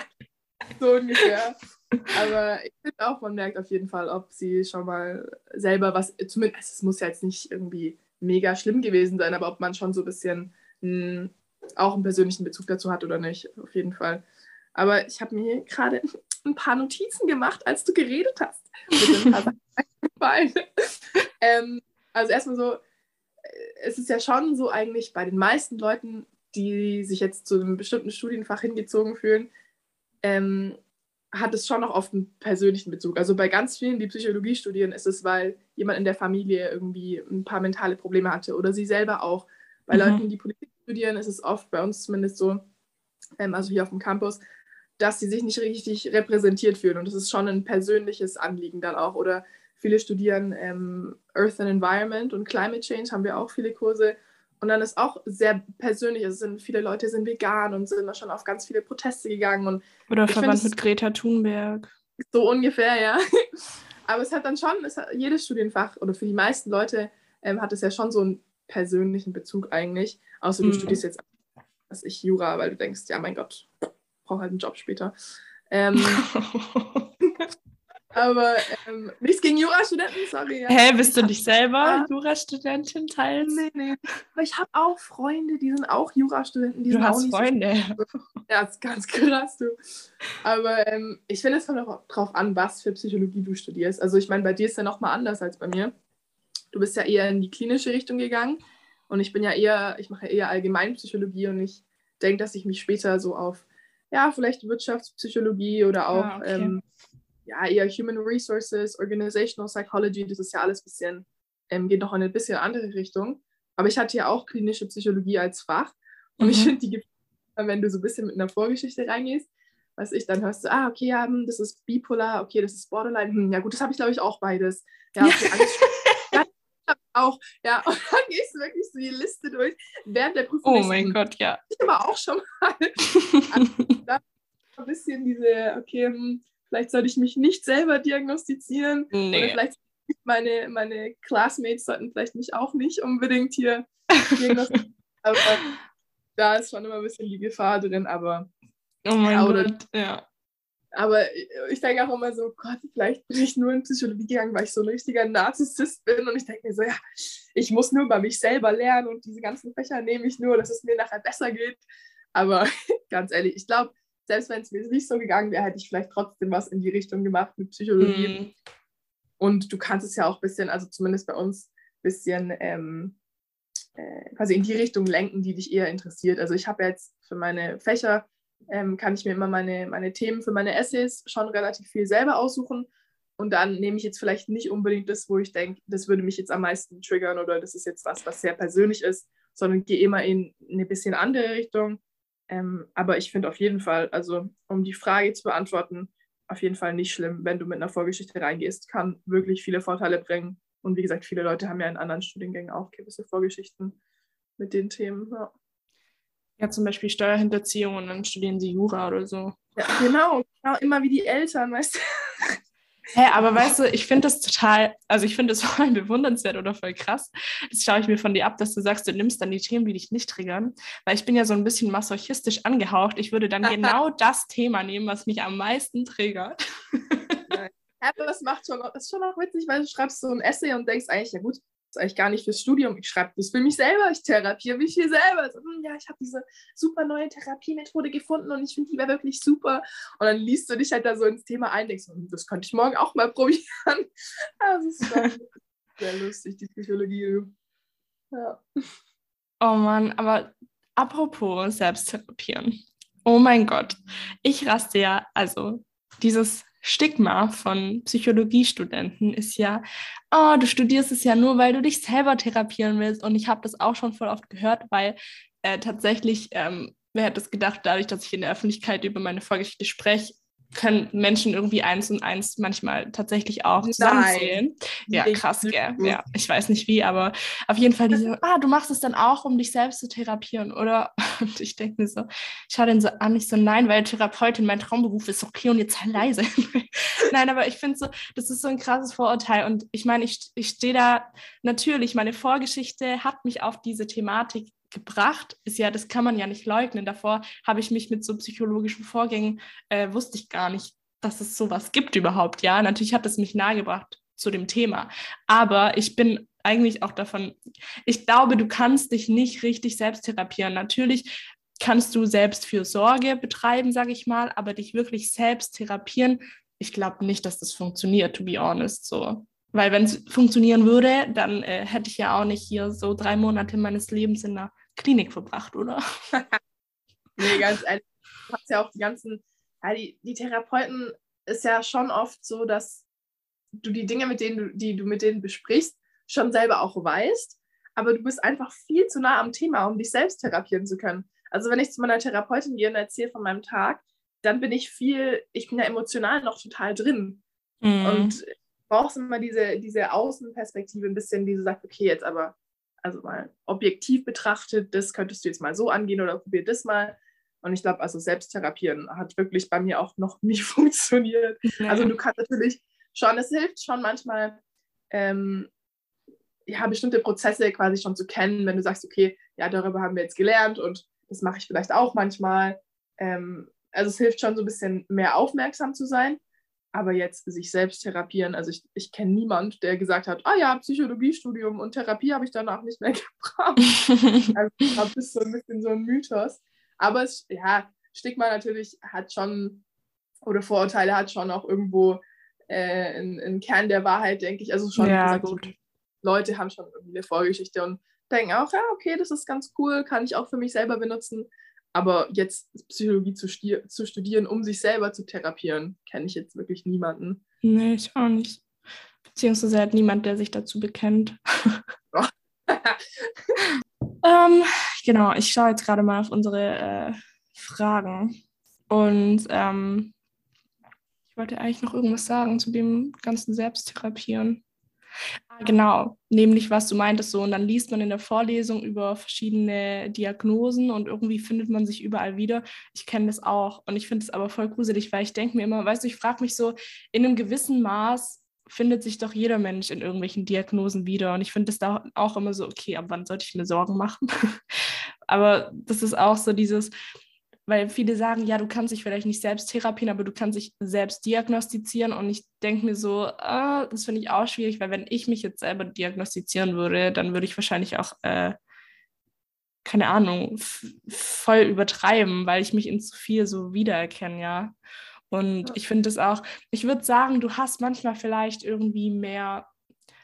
so ungefähr. Aber ich finde auch, man merkt auf jeden Fall, ob sie schon mal selber was, zumindest, also es muss ja jetzt nicht irgendwie mega schlimm gewesen sein, aber ob man schon so ein bisschen mh, hm, auch einen persönlichen Bezug dazu hat oder nicht, auf jeden Fall. Aber ich habe mir gerade (laughs) ein paar Notizen gemacht, als du geredet hast. (laughs) ähm, also erstmal so, äh, es ist ja schon so eigentlich bei den meisten Leuten, die sich jetzt zu einem bestimmten Studienfach hingezogen fühlen, ähm, hat es schon noch oft einen persönlichen Bezug. Also bei ganz vielen, die Psychologie studieren, ist es, weil jemand in der Familie irgendwie ein paar mentale Probleme hatte oder sie selber auch. Bei mhm. Leuten, die Politik studieren, ist es oft bei uns zumindest so, ähm, also hier auf dem Campus, dass sie sich nicht richtig repräsentiert fühlen. Und das ist schon ein persönliches Anliegen dann auch. Oder viele studieren ähm, Earth and Environment und Climate Change, haben wir auch viele Kurse. Und dann ist auch sehr persönlich, also sind, viele Leute sind vegan und sind schon auf ganz viele Proteste gegangen. Und
Oder verwandt find, mit Greta Thunberg.
So ungefähr, ja. (laughs) Aber es hat dann schon, es hat, jedes Studienfach oder für die meisten Leute ähm, hat es ja schon so einen persönlichen Bezug eigentlich. Außer du mm. studierst jetzt, was ich, Jura, weil du denkst, ja mein Gott, brauche halt einen Job später. Ähm, (laughs) (laughs) aber ähm, nichts gegen Jurastudenten, sorry. Ja.
Hä, bist du nicht selber. Jurastudentin teils?
Nee, nee. Aber ich habe auch Freunde, die sind auch Jurastudenten. Die
du
sind
hast
auch
Freunde.
So, (laughs) ja, das ist ganz krass, du. Aber ähm, ich finde, es kommt auch drauf an, was für Psychologie du studierst. Also ich meine, bei dir ist ja nochmal anders als bei mir. Du bist ja eher in die klinische Richtung gegangen und ich bin ja eher, ich mache ja eher Allgemeinpsychologie und ich denke, dass ich mich später so auf ja, vielleicht Wirtschaftspsychologie oder auch ah, okay. ähm, ja, eher Human Resources, Organizational Psychology, das ist ja alles ein bisschen, ähm, geht noch in eine bisschen andere Richtung. Aber ich hatte ja auch klinische Psychologie als Fach und mhm. ich finde, die wenn du so ein bisschen mit einer Vorgeschichte reingehst, was ich, dann hörst du, ah, okay, ja, hm, das ist bipolar, okay, das ist Borderline, hm, ja gut, das habe ich glaube ich auch beides. Ja, okay, Angst, (laughs) auch, ja, (laughs) und dann gehst du wirklich so die Liste durch während der Prüfung.
Oh mein Gott, ja.
Ich aber auch schon mal. (laughs) also, ein bisschen diese, okay, hm, vielleicht sollte ich mich nicht selber diagnostizieren. Nee. Oder vielleicht meine, meine Classmates sollten vielleicht mich auch nicht unbedingt hier (laughs) diagnostizieren. aber da ist schon immer ein bisschen die Gefahr drin, aber.
Oh mein ja, Gott, ja.
Aber ich denke auch immer so, Gott, vielleicht bin ich nur in Psychologie gegangen, weil ich so ein richtiger Narzisst bin. Und ich denke mir so, ja, ich muss nur bei mich selber lernen und diese ganzen Fächer nehme ich nur, dass es mir nachher besser geht. Aber (laughs) ganz ehrlich, ich glaube, selbst wenn es mir nicht so gegangen wäre, hätte ich vielleicht trotzdem was in die Richtung gemacht mit Psychologie. Mhm. Und du kannst es ja auch ein bisschen, also zumindest bei uns, ein bisschen ähm, äh, quasi in die Richtung lenken, die dich eher interessiert. Also ich habe jetzt für meine Fächer ähm, kann ich mir immer meine, meine Themen für meine Essays schon relativ viel selber aussuchen. Und dann nehme ich jetzt vielleicht nicht unbedingt das, wo ich denke, das würde mich jetzt am meisten triggern oder das ist jetzt was, was sehr persönlich ist, sondern gehe immer in eine bisschen andere Richtung. Ähm, aber ich finde auf jeden Fall, also um die Frage zu beantworten, auf jeden Fall nicht schlimm, wenn du mit einer Vorgeschichte reingehst, kann wirklich viele Vorteile bringen. Und wie gesagt, viele Leute haben ja in anderen Studiengängen auch gewisse Vorgeschichten mit den Themen. Ja
ja zum Beispiel Steuerhinterziehung und dann studieren sie Jura oder so.
Ja, genau, genau immer wie die Eltern, weißt du.
Hä, hey, aber weißt du, ich finde das total, also ich finde das (laughs) voll bewundernswert oder voll krass. Das schaue ich mir von dir ab, dass du sagst, du nimmst dann die Themen, die dich nicht triggern. Weil ich bin ja so ein bisschen masochistisch angehaucht. Ich würde dann (laughs) genau das Thema nehmen, was mich am meisten triggert. (laughs)
Ja, aber das macht schon, das ist schon auch witzig, weil du schreibst so ein Essay und denkst eigentlich, ja gut, eigentlich gar nicht fürs Studium. Ich schreibe das für mich selber. Ich therapiere mich hier selber. So, hm, ja, ich habe diese super neue Therapiemethode gefunden und ich finde die wirklich super. Und dann liest du dich halt da so ins Thema ein, denkst, hm, das könnte ich morgen auch mal (laughs) probieren. Das ist sehr lustig, die Psychologie. Ja.
Oh Mann, aber apropos Selbsttherapien. Oh mein Gott, ich raste ja, also dieses Stigma von Psychologiestudenten ist ja, oh, du studierst es ja nur, weil du dich selber therapieren willst. Und ich habe das auch schon voll oft gehört, weil äh, tatsächlich, ähm, wer hätte es gedacht, dadurch, dass ich in der Öffentlichkeit über meine Vorgeschichte spreche, können Menschen irgendwie eins und eins manchmal tatsächlich auch zusammenzählen. Nein. Ja, krass, gell? Ja, ich weiß nicht wie, aber auf jeden Fall diese, ah, du machst es dann auch, um dich selbst zu therapieren, oder? (laughs) Und ich denke mir so, ich schaue den so an, ich so, nein, weil Therapeutin mein Traumberuf ist, okay, und jetzt halt leise. (laughs) nein, aber ich finde so, das ist so ein krasses Vorurteil und ich meine, ich, ich stehe da, natürlich, meine Vorgeschichte hat mich auf diese Thematik gebracht, ist ja, das kann man ja nicht leugnen. Davor habe ich mich mit so psychologischen Vorgängen, äh, wusste ich gar nicht, dass es sowas gibt überhaupt. Ja, natürlich hat es mich nahegebracht zu dem Thema. Aber ich bin eigentlich auch davon, ich glaube, du kannst dich nicht richtig selbst therapieren. Natürlich kannst du selbst für Sorge betreiben, sage ich mal, aber dich wirklich selbst therapieren, ich glaube nicht, dass das funktioniert, to be honest. So. Weil wenn es funktionieren würde, dann äh, hätte ich ja auch nicht hier so drei Monate meines Lebens in einer Klinik verbracht, oder? (laughs)
nee, ganz ehrlich. Du hast ja auch die ganzen, ja, die, die Therapeuten ist ja schon oft so, dass du die Dinge, mit denen du, die du mit denen besprichst, schon selber auch weißt, aber du bist einfach viel zu nah am Thema, um dich selbst therapieren zu können. Also wenn ich zu meiner Therapeutin gehe und erzähle von meinem Tag, dann bin ich viel, ich bin ja emotional noch total drin. Mhm. Und brauchst immer diese, diese Außenperspektive ein bisschen, die so sagt, okay, jetzt aber, also mal objektiv betrachtet, das könntest du jetzt mal so angehen oder probier das mal. Und ich glaube, also Selbsttherapieren hat wirklich bei mir auch noch nicht (laughs) funktioniert. Ja. Also du kannst natürlich schon, es hilft schon manchmal, ähm, ja, bestimmte Prozesse quasi schon zu kennen, wenn du sagst, okay, ja, darüber haben wir jetzt gelernt und das mache ich vielleicht auch manchmal. Ähm, also es hilft schon so ein bisschen mehr aufmerksam zu sein, aber jetzt sich selbst therapieren, also ich, ich kenne niemand, der gesagt hat, ah ja, Psychologiestudium und Therapie habe ich danach nicht mehr (laughs) gebraucht. also ich glaube, das ist so ein bisschen so ein Mythos. Aber es, ja, Stigma natürlich hat schon, oder Vorurteile hat schon auch irgendwo äh, einen, Kern der Wahrheit, denke ich. Also schon, ja, gesagt. Leute haben schon irgendwie eine Vorgeschichte und denken auch, ja, okay, das ist ganz cool, kann ich auch für mich selber benutzen. Aber jetzt Psychologie zu, zu studieren, um sich selber zu therapieren, kenne ich jetzt wirklich niemanden.
Nee, ich auch nicht. Beziehungsweise hat niemand, der sich dazu bekennt. (laughs) ähm, genau, ich schaue jetzt gerade mal auf unsere äh, Fragen. Und ähm, ich wollte eigentlich noch irgendwas sagen zu dem ganzen Selbsttherapieren. Genau, nämlich was du meintest so. Und dann liest man in der Vorlesung über verschiedene Diagnosen und irgendwie findet man sich überall wieder. Ich kenne das auch und ich finde es aber voll gruselig, weil ich denke mir immer, weißt du, ich frage mich so, in einem gewissen Maß findet sich doch jeder Mensch in irgendwelchen Diagnosen wieder. Und ich finde es da auch immer so, okay, ab wann sollte ich mir Sorgen machen? (laughs) aber das ist auch so dieses, weil viele sagen, ja, du kannst dich vielleicht nicht selbst therapieren, aber du kannst dich selbst diagnostizieren. Und ich denke mir so, ah, das finde ich auch schwierig, weil wenn ich mich jetzt selber diagnostizieren würde, dann würde ich wahrscheinlich auch, äh, keine Ahnung, voll übertreiben, weil ich mich in zu viel so wiedererkenne, ja. Und ich finde es auch, ich würde sagen, du hast manchmal vielleicht irgendwie mehr,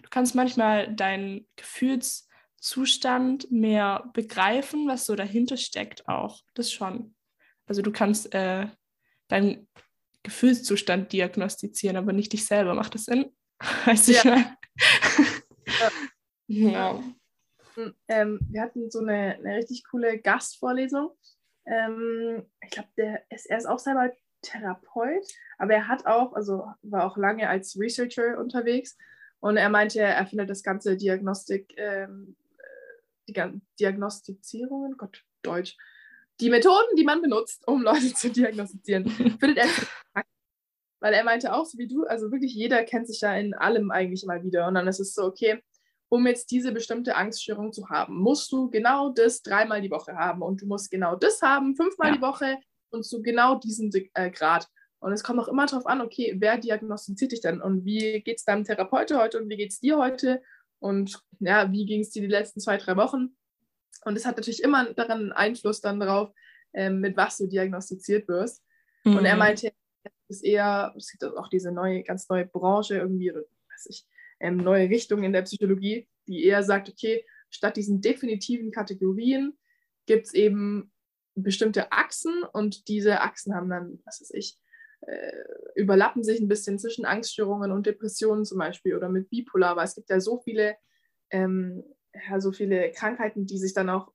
du kannst manchmal deinen Gefühlszustand mehr begreifen, was so dahinter steckt auch. Das schon. Also du kannst äh, deinen Gefühlszustand diagnostizieren, aber nicht dich selber. Macht das Sinn? (laughs) Weißt du, ja. ich meine?
ja. ja. Hm, ähm, wir hatten so eine, eine richtig coole Gastvorlesung. Ähm, ich glaube, der ist, er ist auch selber Therapeut, aber er hat auch, also war auch lange als Researcher unterwegs und er meinte, er findet das ganze Diagnostik, ähm, äh, die Diagnostizierungen, Gott, Deutsch, die Methoden, die man benutzt, um Leute zu diagnostizieren, (laughs) findet er weil er meinte auch, so wie du, also wirklich jeder kennt sich ja in allem eigentlich mal wieder. Und dann ist es so, okay, um jetzt diese bestimmte Angststörung zu haben, musst du genau das dreimal die Woche haben und du musst genau das haben, fünfmal ja. die Woche und zu genau diesem äh, Grad. Und es kommt auch immer darauf an, okay, wer diagnostiziert dich denn und wie geht es deinem Therapeut heute und wie geht es dir heute und ja, wie ging es dir die letzten zwei, drei Wochen? Und es hat natürlich immer daran einen Einfluss dann darauf, ähm, mit was du diagnostiziert wirst. Mhm. Und er mhm. meinte, es ist eher, es gibt auch diese neue, ganz neue Branche irgendwie, oder weiß ich, ähm, neue Richtung in der Psychologie, die eher sagt, okay, statt diesen definitiven Kategorien gibt es eben bestimmte Achsen und diese Achsen haben dann, was weiß ich, äh, überlappen sich ein bisschen zwischen Angststörungen und Depressionen zum Beispiel oder mit Bipolar, weil es gibt ja so viele ähm, ja, so viele Krankheiten, die sich dann auch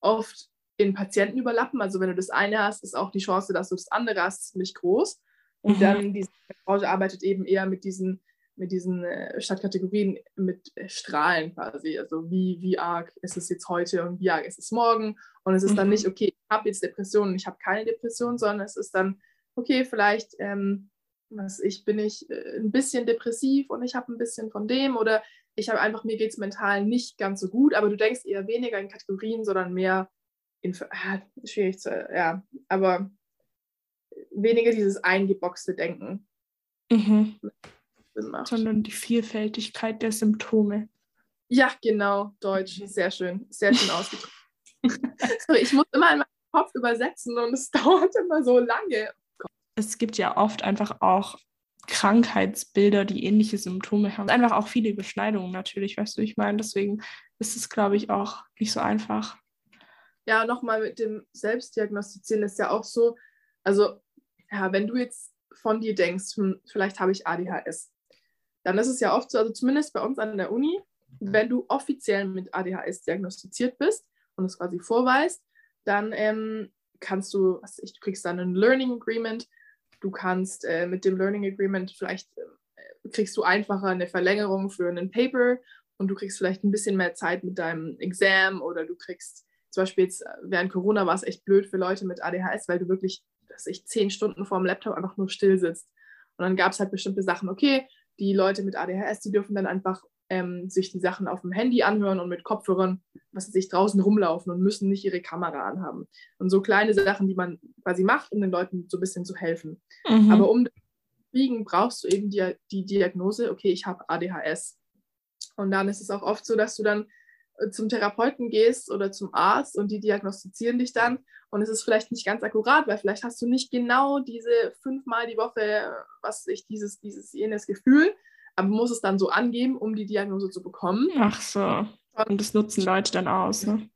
oft in Patienten überlappen. Also wenn du das eine hast, ist auch die Chance, dass du das andere hast, ziemlich groß. Und mhm. dann diese Branche arbeitet eben eher mit diesen, mit diesen äh, Stadtkategorien, mit äh, Strahlen quasi. Also wie, wie arg ist es jetzt heute und wie arg ist es morgen. Und es ist mhm. dann nicht, okay, ich habe jetzt Depressionen, ich habe keine Depression, sondern es ist dann, okay, vielleicht ähm, was ich bin ich äh, ein bisschen depressiv und ich habe ein bisschen von dem oder ich habe einfach, mir geht es mental nicht ganz so gut, aber du denkst eher weniger in Kategorien, sondern mehr in, ah, schwierig zu, ja, aber weniger dieses eingeboxte Denken.
Mhm. Sondern die Vielfältigkeit der Symptome.
Ja, genau, Deutsch, mhm. sehr schön, sehr schön ausgedrückt. (laughs) Sorry, ich muss immer in meinem Kopf übersetzen und es (laughs) dauert immer so lange.
Es gibt ja oft einfach auch Krankheitsbilder, die ähnliche Symptome haben. Einfach auch viele Überschneidungen natürlich, weißt du, ich meine, deswegen ist es, glaube ich, auch nicht so einfach.
Ja, nochmal mit dem Selbstdiagnostizieren ist ja auch so, also ja, wenn du jetzt von dir denkst, hm, vielleicht habe ich ADHS, dann ist es ja oft so, also zumindest bei uns an der Uni, wenn du offiziell mit ADHS diagnostiziert bist und es quasi vorweist, dann ähm, kannst du, was ich, du kriegst dann ein Learning Agreement, du kannst äh, mit dem Learning Agreement vielleicht äh, kriegst du einfacher eine Verlängerung für ein Paper und du kriegst vielleicht ein bisschen mehr Zeit mit deinem Exam oder du kriegst zum Beispiel jetzt äh, während Corona war es echt blöd für Leute mit ADHS, weil du wirklich, dass ich zehn Stunden vor dem Laptop einfach nur still sitzt. Und dann gab es halt bestimmte Sachen, okay, die Leute mit ADHS, die dürfen dann einfach ähm, sich die Sachen auf dem Handy anhören und mit Kopfhörern, was sie sich draußen rumlaufen und müssen nicht ihre Kamera anhaben. Und so kleine Sachen, die man quasi macht, um den Leuten so ein bisschen zu helfen. Mhm. Aber um das zu kriegen, brauchst du eben die, die Diagnose, okay, ich habe ADHS. Und dann ist es auch oft so, dass du dann äh, zum Therapeuten gehst oder zum Arzt und die diagnostizieren dich dann und es ist vielleicht nicht ganz akkurat, weil vielleicht hast du nicht genau diese fünfmal die Woche, was ich dieses, dieses jenes Gefühl, aber muss es dann so angeben, um die Diagnose zu bekommen.
Ach so. Und das nutzen Leute dann aus. Ne?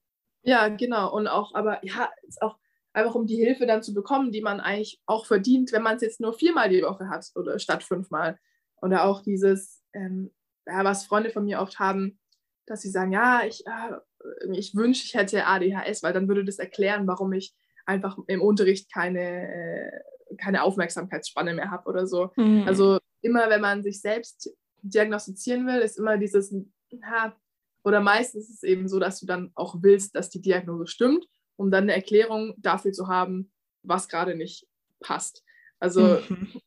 Ja, genau. Und auch, aber ja, ist auch einfach um die Hilfe dann zu bekommen, die man eigentlich auch verdient, wenn man es jetzt nur viermal die Woche hat oder statt fünfmal. Oder auch dieses, ähm, ja, was Freunde von mir oft haben, dass sie sagen, ja, ich, äh, ich wünsche, ich hätte ADHS, weil dann würde das erklären, warum ich einfach im Unterricht keine, äh, keine Aufmerksamkeitsspanne mehr habe oder so. Mhm. Also immer, wenn man sich selbst diagnostizieren will, ist immer dieses, ha, oder meistens ist es eben so, dass du dann auch willst, dass die Diagnose stimmt, um dann eine Erklärung dafür zu haben, was gerade nicht passt. Also mhm.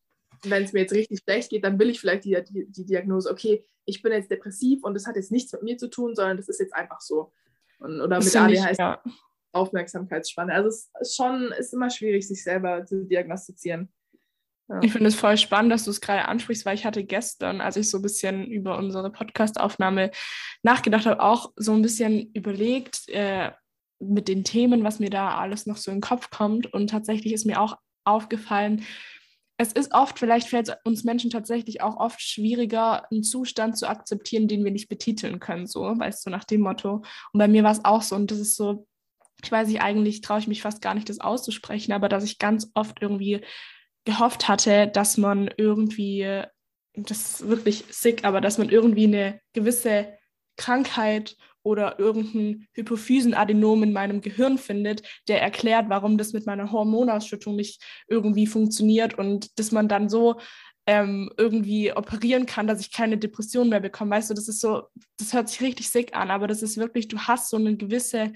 wenn es mir jetzt richtig schlecht geht, dann will ich vielleicht die, die, die Diagnose, okay, ich bin jetzt depressiv und das hat jetzt nichts mit mir zu tun, sondern das ist jetzt einfach so. Und, oder mit ADHS ja. Aufmerksamkeitsspanne. Also es ist schon ist immer schwierig, sich selber zu diagnostizieren.
Ja. Ich finde es voll spannend, dass du es gerade ansprichst, weil ich hatte gestern, als ich so ein bisschen über unsere Podcast-Aufnahme nachgedacht habe, auch so ein bisschen überlegt äh, mit den Themen, was mir da alles noch so in den Kopf kommt. Und tatsächlich ist mir auch aufgefallen, es ist oft, vielleicht fällt es uns Menschen tatsächlich auch oft schwieriger, einen Zustand zu akzeptieren, den wir nicht betiteln können, so, weißt du, nach dem Motto. Und bei mir war es auch so, und das ist so, ich weiß nicht, eigentlich traue ich mich fast gar nicht, das auszusprechen, aber dass ich ganz oft irgendwie gehofft hatte, dass man irgendwie, das ist wirklich sick, aber dass man irgendwie eine gewisse Krankheit oder irgendein Hypophysenadenom in meinem Gehirn findet, der erklärt, warum das mit meiner Hormonausschüttung nicht irgendwie funktioniert und dass man dann so ähm, irgendwie operieren kann, dass ich keine Depression mehr bekomme. Weißt du, das ist so, das hört sich richtig sick an, aber das ist wirklich, du hast so eine gewisse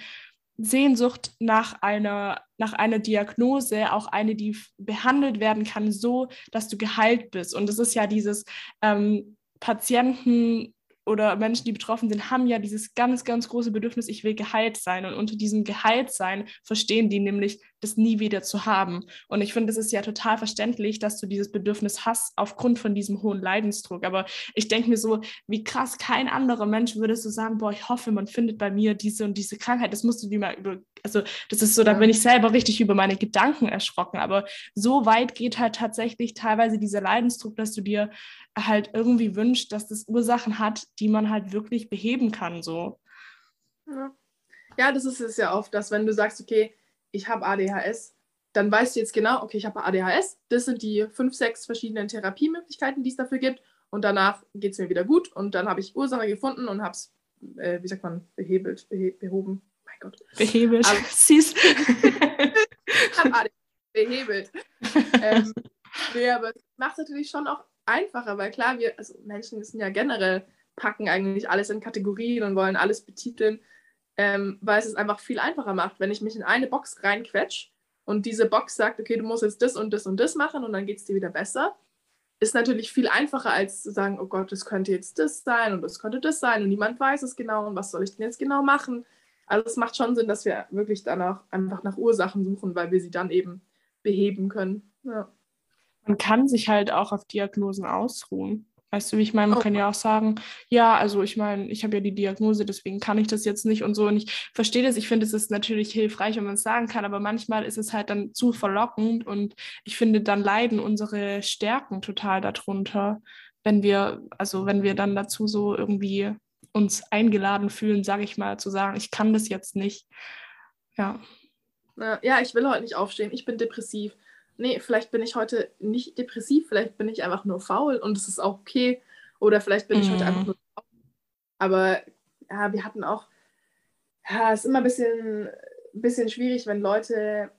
Sehnsucht nach einer, nach einer Diagnose, auch eine, die behandelt werden kann, so dass du geheilt bist. Und das ist ja dieses ähm, Patienten oder Menschen, die betroffen sind, haben ja dieses ganz, ganz große Bedürfnis, ich will geheilt sein. Und unter diesem Geheiltsein verstehen die nämlich, das nie wieder zu haben. Und ich finde, es ist ja total verständlich, dass du dieses Bedürfnis hast aufgrund von diesem hohen Leidensdruck. Aber ich denke mir so, wie krass, kein anderer Mensch würde so sagen, boah, ich hoffe, man findet bei mir diese und diese Krankheit. Das musst du dir mal über, also das ist so, da bin ich selber richtig über meine Gedanken erschrocken. Aber so weit geht halt tatsächlich teilweise dieser Leidensdruck, dass du dir halt irgendwie wünschst, dass das Ursachen hat, die man halt wirklich beheben kann. So.
Ja. ja, das ist es ja oft, dass wenn du sagst, okay, ich habe ADHS, dann weißt du jetzt genau, okay, ich habe ADHS, das sind die fünf, sechs verschiedenen Therapiemöglichkeiten, die es dafür gibt und danach geht es mir wieder gut und dann habe ich Ursache gefunden und habe es, äh, wie sagt man, behebelt, behe behoben. Mein Gott.
Behebelt. Aber, (laughs) Süß.
ich habe ADHS behebelt. ähm, nee, aber es macht es natürlich schon auch einfacher, weil klar, wir, also Menschen sind ja generell, packen eigentlich alles in Kategorien und wollen alles betiteln ähm, weil es es einfach viel einfacher macht, wenn ich mich in eine Box reinquetsch und diese Box sagt, okay, du musst jetzt das und das und das machen und dann geht es dir wieder besser, ist natürlich viel einfacher, als zu sagen, oh Gott, das könnte jetzt das sein und das könnte das sein und niemand weiß es genau und was soll ich denn jetzt genau machen. Also es macht schon Sinn, dass wir wirklich danach einfach nach Ursachen suchen, weil wir sie dann eben beheben können. Ja.
Man kann sich halt auch auf Diagnosen ausruhen. Weißt du, wie ich meine? Man oh. kann ja auch sagen, ja, also ich meine, ich habe ja die Diagnose, deswegen kann ich das jetzt nicht und so. Und ich verstehe das. Ich finde, es ist natürlich hilfreich, wenn man es sagen kann, aber manchmal ist es halt dann zu verlockend und ich finde, dann leiden unsere Stärken total darunter, wenn wir, also wenn wir dann dazu so irgendwie uns eingeladen fühlen, sage ich mal, zu sagen, ich kann das jetzt nicht. Ja.
Ja, ich will heute nicht aufstehen, ich bin depressiv. Nee, vielleicht bin ich heute nicht depressiv, vielleicht bin ich einfach nur faul und es ist auch okay. Oder vielleicht bin ich heute einfach
Mhm.
nur faul. Aber ja, wir hatten auch, ja, es ist immer ein bisschen, bisschen schwierig, wenn Leute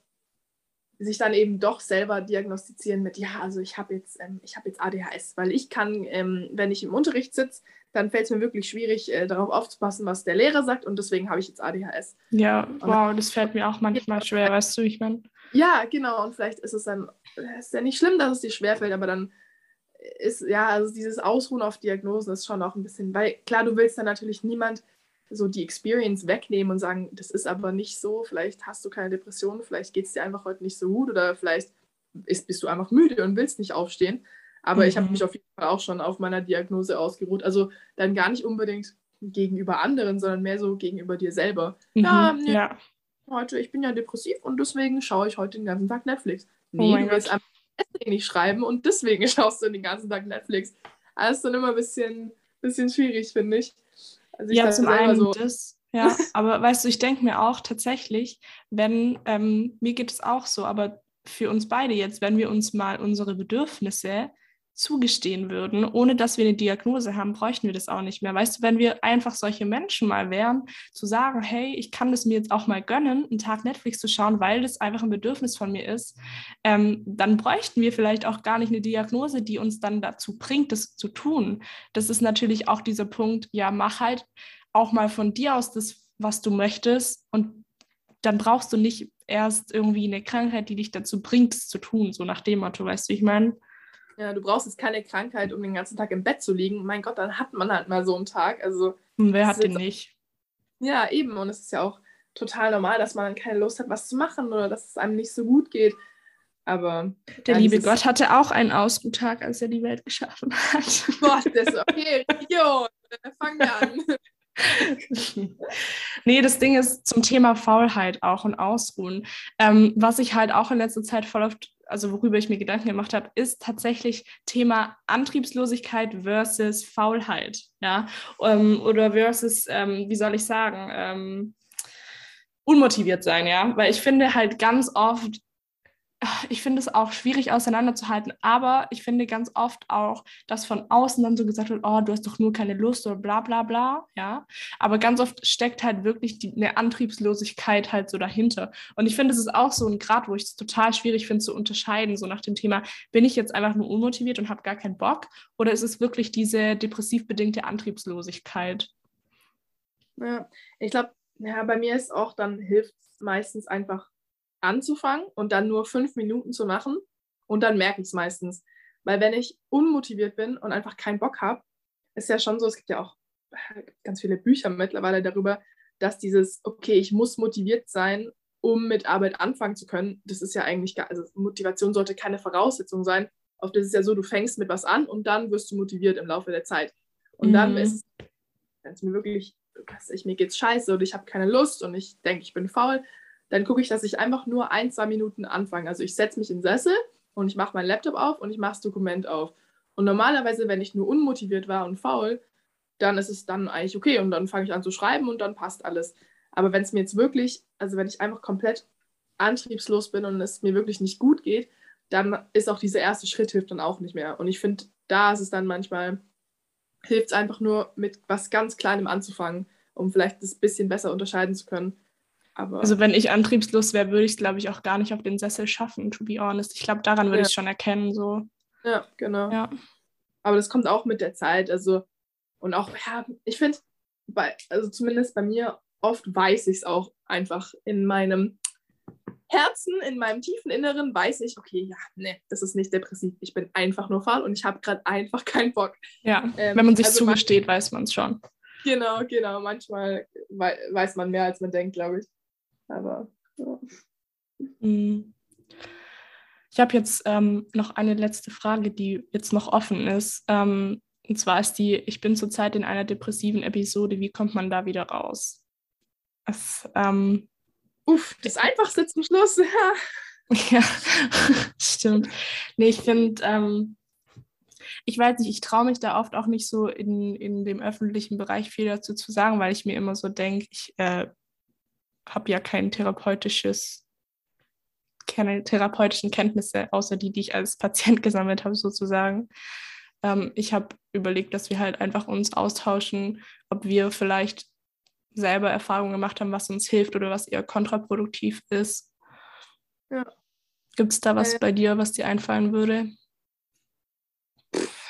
sich dann eben doch selber diagnostizieren mit, ja, also ich habe jetzt, ähm, ich habe jetzt ADHS, weil ich kann, ähm, wenn ich im Unterricht sitze, dann fällt es mir wirklich schwierig, äh, darauf aufzupassen, was der Lehrer sagt und deswegen habe ich jetzt ADHS.
Ja, wow, das fällt mir auch manchmal schwer, weißt du, ich meine.
Ja, genau. Und vielleicht ist es dann, es ist ja nicht schlimm, dass es dir schwerfällt, aber dann ist, ja, also dieses Ausruhen auf Diagnosen ist schon auch ein bisschen, weil klar, du willst dann natürlich niemand so die Experience wegnehmen und sagen, das ist aber nicht so, vielleicht hast du keine Depression, vielleicht geht es dir einfach heute nicht so gut oder vielleicht ist, bist du einfach müde und willst nicht aufstehen. Aber ich habe
Mhm.
mich auf jeden Fall auch schon auf meiner Diagnose ausgeruht. Also dann gar nicht unbedingt gegenüber anderen, sondern mehr so gegenüber dir selber. Ja,
Mhm,
nee,
ja.
Heute, ich bin ja depressiv und deswegen schaue ich heute den ganzen Tag Netflix.
Oh
Nee,
mein
du willst einfach deswegen nicht schreiben und deswegen (laughs) schaust du den ganzen Tag Netflix. Ist dann immer ein bisschen, bisschen schwierig, finde ich. Also ich
Ja, zum einen
so,
das, ja, (laughs) aber weißt du, ich denke mir auch tatsächlich, wenn, ähm, mir geht es auch so, aber für uns beide jetzt, wenn wir uns mal unsere Bedürfnisse zugestehen würden, ohne dass wir eine Diagnose haben, bräuchten wir das auch nicht mehr. Weißt du, wenn wir einfach solche Menschen mal wären, zu sagen, hey, ich kann das mir jetzt auch mal gönnen, einen Tag Netflix zu schauen, weil das einfach ein Bedürfnis von mir ist, ähm, dann bräuchten wir vielleicht auch gar nicht eine Diagnose, die uns dann dazu bringt, das zu tun. Das ist natürlich auch dieser Punkt, ja, mach halt auch mal von dir aus das, was du möchtest und dann brauchst du nicht erst irgendwie eine Krankheit, die dich dazu bringt, es zu tun, so nach dem Motto, weißt du, ich meine?
Ja, du brauchst jetzt keine Krankheit, um den ganzen Tag im Bett zu liegen. Mein Gott, dann hat man halt mal so einen Tag. Also
Wer hat den nicht?
ja, eben. Und es ist ja auch total normal, dass man dann keine Lust hat, was zu machen oder dass es einem nicht so gut geht. Aber
Der liebe Gott hatte auch einen Ausruhtag, als er die Welt geschaffen hat. (laughs)
Gott, das ist okay. Religion. Dann Fangen wir an. (laughs)
nee, das Ding ist zum Thema Faulheit auch und Ausruhen. Ähm, was ich halt auch in letzter Zeit voll oft, also worüber ich mir Gedanken gemacht habe, ist tatsächlich Thema Antriebslosigkeit versus Faulheit. Ja, ähm, oder versus, ähm, wie soll ich sagen, ähm, unmotiviert sein, ja, weil ich finde halt ganz oft, ich finde es auch schwierig auseinanderzuhalten, aber ich finde ganz oft auch, dass von außen dann so gesagt wird, oh, du hast doch nur keine Lust oder bla bla bla, ja. Aber ganz oft steckt halt wirklich die, eine Antriebslosigkeit halt so dahinter. Und ich finde, es ist auch so ein Grad, wo ich es total schwierig finde zu unterscheiden, so nach dem Thema, bin ich jetzt einfach nur unmotiviert und habe gar keinen Bock oder ist es wirklich diese depressiv bedingte Antriebslosigkeit?
Ja, ich glaube, ja, bei mir ist auch dann hilft es meistens einfach anzufangen und dann nur fünf Minuten zu machen und dann merke ich es meistens. Weil wenn ich unmotiviert bin und einfach keinen Bock habe, ist ja schon so, es gibt ja auch äh, ganz viele Bücher mittlerweile darüber, dass dieses, okay, ich muss motiviert sein, um mit Arbeit anfangen zu können, das ist ja eigentlich, gar, also Motivation sollte keine Voraussetzung sein. Oft ist es ja so, du fängst mit was an und dann wirst du motiviert im Laufe der Zeit. Und dann
Mhm.
ist es, wenn es mir wirklich, ich, mir geht's scheiße oder ich habe keine Lust und ich denke, ich bin faul, dann gucke ich, dass ich einfach nur ein, zwei Minuten anfange. Also ich setze mich in den Sessel und ich mache meinen Laptop auf und ich mache das Dokument auf. Und normalerweise, wenn ich nur unmotiviert war und faul, dann ist es dann eigentlich okay und dann fange ich an zu schreiben und dann passt alles. Aber wenn es mir jetzt wirklich, also wenn ich einfach komplett antriebslos bin und es mir wirklich nicht gut geht, dann ist auch dieser erste Schritt hilft dann auch nicht mehr. Und ich finde, da ist es dann manchmal, hilft es einfach nur mit was ganz Kleinem anzufangen, um vielleicht das bisschen besser unterscheiden zu können. Aber
Also wenn ich antriebslos wäre, würde ich es, glaube ich, auch gar nicht auf den Sessel schaffen, to be honest. Ich glaube, daran würde
Ja.
ich es schon erkennen. So.
ja, genau.
Ja.
Aber das kommt auch mit der Zeit. Also, und auch, ja, ich finde, bei, also zumindest bei mir, oft weiß ich es auch einfach in meinem Herzen, in meinem tiefen Inneren, weiß ich, okay, ja, ne, das ist nicht depressiv. Ich bin einfach nur faul und ich habe gerade einfach keinen Bock.
ja.
Ähm,
Wenn man sich
also man-
zugesteht, weiß man es schon.
Genau, genau. Manchmal wei weiß man mehr, als man denkt, glaube ich. Aber ja.
Mhm. Ich habe jetzt ähm, noch eine letzte Frage, die jetzt noch offen ist. Ähm, und zwar ist die, ich bin zurzeit in einer depressiven Episode, wie kommt man da wieder raus? Es, ähm,
Uff, das Einfachste zum Schluss. (laughs) Ja.
ja, (laughs) stimmt. Nee, ich finde, ähm, ich weiß nicht, ich traue mich da oft auch nicht so in, in dem öffentlichen Bereich viel dazu zu sagen, weil ich mir immer so denke, ich äh, habe ja kein therapeutisches keine therapeutischen Kenntnisse, außer die, die ich als Patient (laughs) gesammelt habe, sozusagen. Ähm, ich habe überlegt, dass wir halt einfach uns austauschen, ob wir vielleicht selber Erfahrungen gemacht haben, was uns hilft oder was eher kontraproduktiv ist. Ja. Gibt es da was äh, bei dir, was dir einfallen würde?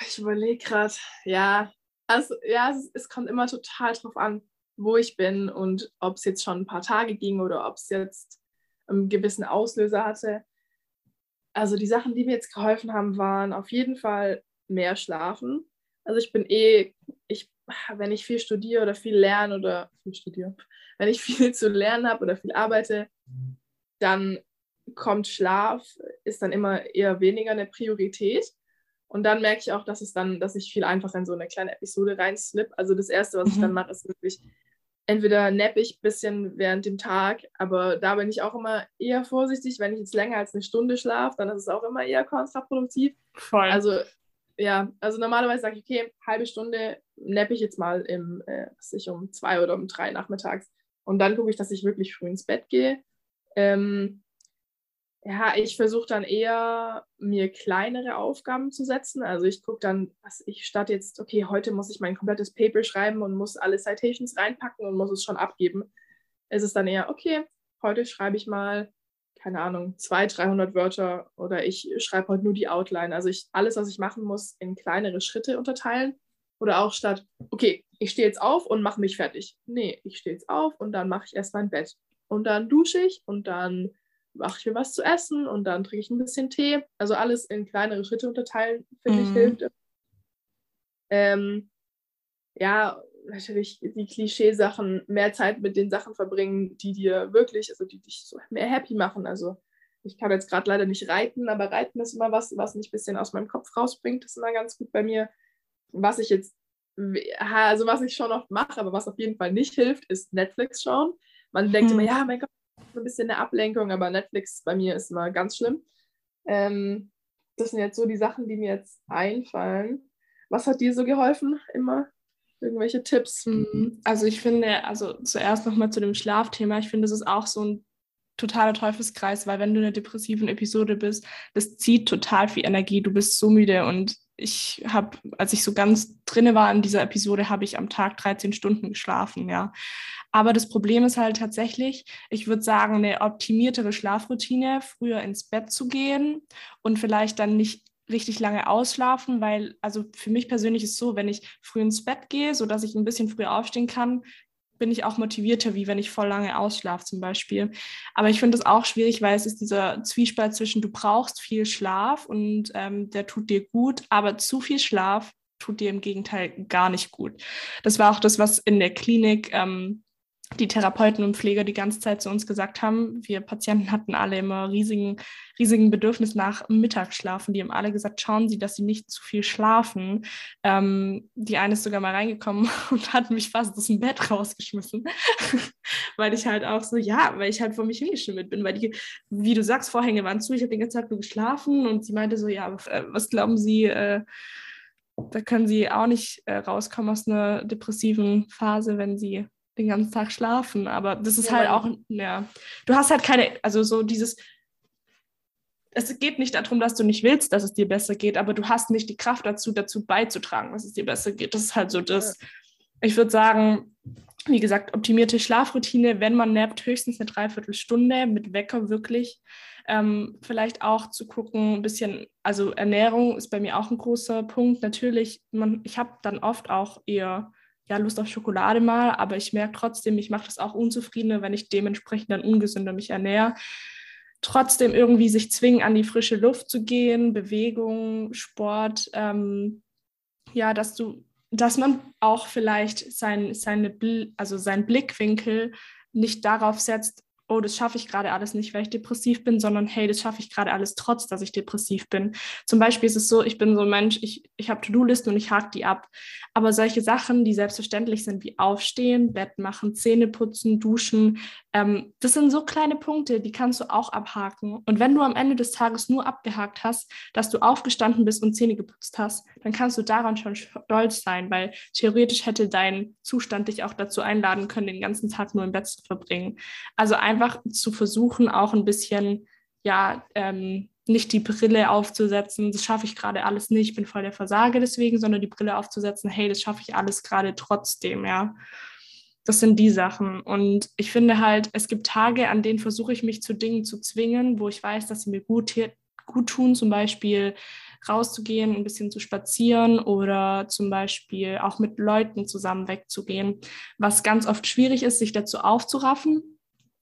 Ich überlege gerade, ja, also ja, es, es, kommt immer total drauf an, wo ich bin und ob es jetzt schon ein paar Tage ging oder ob es jetzt einen gewissen Auslöser hatte. Also die Sachen, die mir jetzt geholfen haben, waren auf jeden Fall mehr schlafen. Also ich bin eh, ich, wenn ich viel studiere oder viel lerne oder viel studiere, (laughs) wenn ich viel zu lernen habe oder viel arbeite, dann kommt Schlaf, ist dann immer eher weniger eine Priorität. Und dann merke ich auch, dass es dann, dass ich viel einfacher in so eine kleine Episode reinslip. Also das Erste, was ich dann mhm. mache, ist wirklich entweder napp ich ein bisschen während dem Tag, aber da bin ich auch immer eher vorsichtig. Wenn ich jetzt länger als eine Stunde schlafe, dann ist es auch immer eher kontraproduktiv. Voll. Also ja, also normalerweise sage ich, okay, halbe Stunde nappe ich jetzt mal im, äh, was ich, um zwei oder um drei nachmittags. Und dann gucke ich, dass ich wirklich früh ins Bett gehe. Ähm, ja, ich versuche dann eher, mir kleinere Aufgaben zu setzen. Also ich gucke dann, was ich statt jetzt, okay, heute muss ich mein komplettes Paper schreiben und muss alle Citations reinpacken und muss es schon abgeben. Es ist dann eher, okay, heute schreibe ich mal, keine Ahnung, 200, 300 Wörter oder ich schreibe heute nur die Outline. Also ich alles, was ich machen muss, in kleinere Schritte unterteilen. Oder auch statt, okay, ich stehe jetzt auf und mache mich fertig. Nee, ich stehe jetzt auf und dann mache ich erst mein Bett. Und dann dusche ich und dann mache ich mir was zu essen und dann trinke ich ein bisschen Tee. Also alles in kleinere Schritte unterteilen, finde mhm. ich, hilft. Ähm, ja, natürlich die Klischeesachen, mehr Zeit mit den Sachen verbringen, die dir wirklich, also die dich so mehr happy machen. Also ich kann jetzt gerade leider nicht reiten, aber Reiten ist immer was, was mich ein bisschen aus meinem Kopf rausbringt. Das ist immer ganz gut bei mir. Was ich jetzt, also was ich schon oft mache, aber was auf jeden Fall nicht hilft, ist Netflix schauen. Man denkt hm. immer, ja, mein Gott, ein bisschen eine Ablenkung, aber Netflix bei mir ist immer ganz schlimm. Ähm, das sind jetzt so die Sachen, die mir jetzt einfallen. Was hat dir so geholfen immer? Irgendwelche Tipps?
Mhm. Also ich finde, also zuerst nochmal zu dem Schlafthema, ich finde, das ist auch so ein totaler Teufelskreis, weil wenn du in einer depressiven Episode bist, das zieht total viel Energie, du bist so müde und ich habe, als ich so ganz drinne war in dieser Episode, habe ich am Tag 13 Stunden geschlafen, ja. Aber das Problem ist halt tatsächlich, ich würde sagen, eine optimiertere Schlafroutine, früher ins Bett zu gehen und vielleicht dann nicht richtig lange ausschlafen, weil, also für mich persönlich ist es so, wenn ich früh ins Bett gehe, sodass ich ein bisschen früher aufstehen kann, bin ich auch motivierter, wie wenn ich voll lange ausschlafe zum Beispiel. Aber ich finde es auch schwierig, weil es ist dieser Zwiespalt zwischen, du brauchst viel Schlaf und ähm, der tut dir gut, aber zu viel Schlaf tut dir im Gegenteil gar nicht gut. Das war auch das, was in der Klinik ähm, die Therapeuten und Pfleger die ganze Zeit zu uns gesagt haben. Wir Patienten hatten alle immer riesigen, riesigen Bedürfnis nach Mittagsschlafen. Die haben alle gesagt, schauen Sie, dass Sie nicht zu viel schlafen. Ähm, die eine ist sogar mal reingekommen (laughs) und hat mich fast aus dem Bett rausgeschmissen, (laughs) weil ich halt auch so, ja, weil ich halt vor mich hingeschimmelt bin, weil die, wie du sagst, Vorhänge waren zu. Ich habe den ganzen Tag nur geschlafen und sie meinte so, ja, äh, was glauben Sie, äh, da können Sie auch nicht äh, rauskommen aus einer depressiven Phase, wenn Sie den ganzen Tag schlafen. Aber das ist ja, halt auch, ja, du hast halt keine, also so dieses, es geht nicht darum, dass du nicht willst, dass es dir besser geht, aber du hast nicht die Kraft dazu, dazu beizutragen, dass es dir besser geht. Das ist halt so das. Ich würde sagen, wie gesagt, optimierte Schlafroutine, wenn man nappt, höchstens eine Dreiviertelstunde mit Wecker wirklich. Ähm, vielleicht auch zu gucken, ein bisschen, also Ernährung ist bei mir auch ein großer Punkt. Natürlich, man, ich habe dann oft auch eher ja, Lust auf Schokolade mal, aber ich merke trotzdem, ich mache das auch unzufriedener, wenn ich dementsprechend dann ungesünder mich ernähre. Trotzdem irgendwie sich zwingen, an die frische Luft zu gehen, Bewegung, Sport, ähm, ja, dass du, dass man auch vielleicht sein, seine, also seinen Blickwinkel nicht darauf setzt, oh, das schaffe ich gerade alles nicht, weil ich depressiv bin, sondern hey, das schaffe ich gerade alles trotz, dass ich depressiv bin. Zum Beispiel ist es so, ich bin so ein Mensch, ich, ich habe To-Do-Listen und ich hake die ab. Aber solche Sachen, die selbstverständlich sind, wie Aufstehen, Bett machen, Zähne putzen, duschen, ähm, das sind so kleine Punkte, die kannst du auch abhaken. Und wenn du am Ende des Tages nur abgehakt hast, dass du aufgestanden bist und Zähne geputzt hast, dann kannst du daran schon stolz sein, weil theoretisch hätte dein Zustand dich auch dazu einladen können, den ganzen Tag nur im Bett zu verbringen. Also einfach zu versuchen, auch ein bisschen ja, ähm, nicht die Brille aufzusetzen, das schaffe ich gerade alles nicht, ich bin voll der Versager deswegen, sondern die Brille aufzusetzen, hey, das schaffe ich alles gerade trotzdem, ja. Das sind die Sachen. Und ich finde halt, es gibt Tage, an denen versuche ich mich zu Dingen zu zwingen, wo ich weiß, dass sie mir gut, gut tun, zum Beispiel rauszugehen, ein bisschen zu spazieren oder zum Beispiel auch mit Leuten zusammen wegzugehen, was ganz oft schwierig ist, sich dazu aufzuraffen.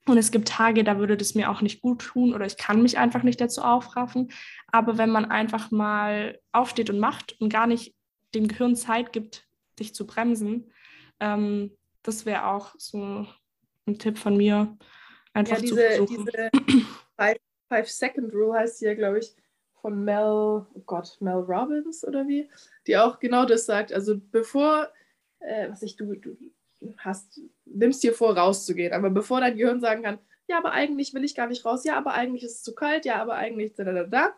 Und es gibt Tage, da würde das mir auch nicht gut tun oder ich kann mich einfach nicht dazu aufraffen. Aber wenn man einfach mal aufsteht und macht und gar nicht dem Gehirn Zeit gibt, sich zu bremsen, ähm, das wäre auch so ein Tipp von mir. Einfach ja,
diese, zu versuchen. diese Five-Second-Rule heißt hier, glaube ich, von Mel, oh Gott, Mel Robbins oder wie, die auch genau das sagt. Also bevor, äh, was ich, du, du hast, nimmst dir vor, rauszugehen, aber bevor dein Gehirn sagen kann, ja, aber eigentlich will ich gar nicht raus, ja, aber eigentlich ist es zu kalt, ja, aber eigentlich da, da, da, da,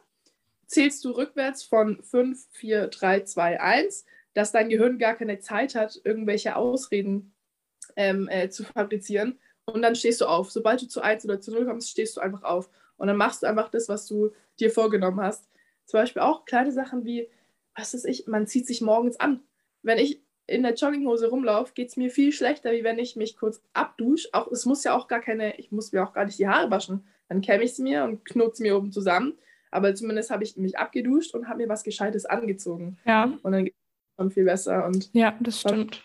zählst du rückwärts von 5, 4, 3, 2, 1, dass dein Gehirn gar keine Zeit hat, irgendwelche Ausreden ähm, äh, zu fabrizieren. Und dann stehst du auf. Sobald du zu 1 oder zu 0 kommst, stehst du einfach auf. Und dann machst du einfach das, was du dir vorgenommen hast. Zum Beispiel auch kleine Sachen wie, was ist ich, man zieht sich morgens an. Wenn ich in der Jogginghose rumlaufe, geht es mir viel schlechter, wie wenn ich mich kurz abdusche. Auch, es muss ja auch gar keine, ich muss mir auch gar nicht die Haare waschen. Dann kämme ich sie mir und knote sie mir oben zusammen. Aber zumindest habe ich mich abgeduscht und habe mir was Gescheites angezogen.
Ja.
Und dann geht es schon viel besser. Und
ja, das stimmt.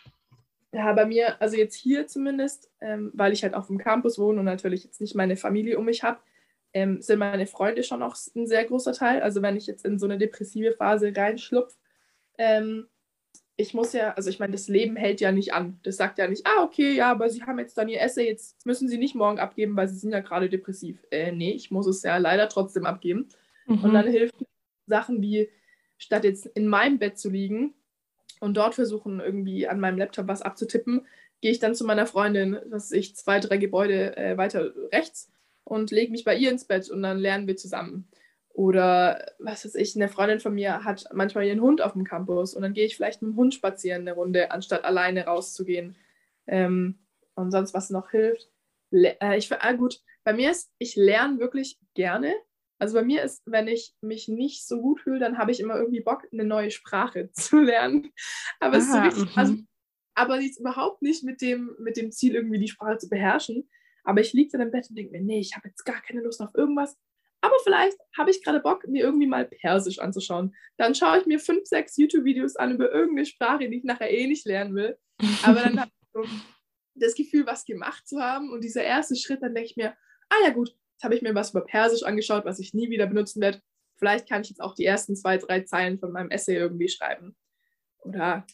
Ja, bei mir, also jetzt hier zumindest, ähm, weil ich halt auf dem Campus wohne und natürlich jetzt nicht meine Familie um mich habe, ähm, sind meine Freunde schon auch ein sehr großer Teil. Also wenn ich jetzt in so eine depressive Phase reinschlupfe, ähm, ich muss ja, also ich meine, das Leben hält ja nicht an. Das sagt ja nicht, ah, okay, ja, aber Sie haben jetzt dann Ihr Essay, jetzt müssen Sie nicht morgen abgeben, weil Sie sind ja gerade depressiv. Äh, nee, ich muss es ja leider trotzdem abgeben. Mhm. Und dann hilft Sachen wie, statt jetzt in meinem Bett zu liegen und dort versuchen, irgendwie an meinem Laptop was abzutippen, gehe ich dann zu meiner Freundin, was ich zwei, drei Gebäude äh, weiter rechts und lege mich bei ihr ins Bett und dann lernen wir zusammen. Oder was weiß ich, eine Freundin von mir hat manchmal ihren Hund auf dem Campus und dann gehe ich vielleicht mit dem Hund spazieren eine Runde, anstatt alleine rauszugehen. Ähm, und sonst, was noch hilft. Le äh, ich, ah, gut, bei mir ist, ich lerne wirklich gerne. Also bei mir ist, wenn ich mich nicht so gut fühle, dann habe ich immer irgendwie Bock, eine neue Sprache (laughs) zu lernen. Aber es ist so richtig, also, mhm. aber jetzt überhaupt nicht mit dem, mit dem Ziel, irgendwie die Sprache zu beherrschen, aber ich liege dann im Bett und denke mir, nee, ich habe jetzt gar keine Lust auf irgendwas. Aber vielleicht habe ich gerade Bock, mir irgendwie mal Persisch anzuschauen. Dann schaue ich mir fünf, sechs YouTube-Videos an über irgendeine Sprache, die ich nachher eh nicht lernen will. Aber dann (laughs) habe ich so das Gefühl, was gemacht zu haben. Und dieser erste Schritt, dann denke ich mir, ah ja gut, jetzt habe ich mir was über Persisch angeschaut, was ich nie wieder benutzen werde. Vielleicht kann ich jetzt auch die ersten zwei, drei Zeilen von meinem Essay irgendwie schreiben. Oder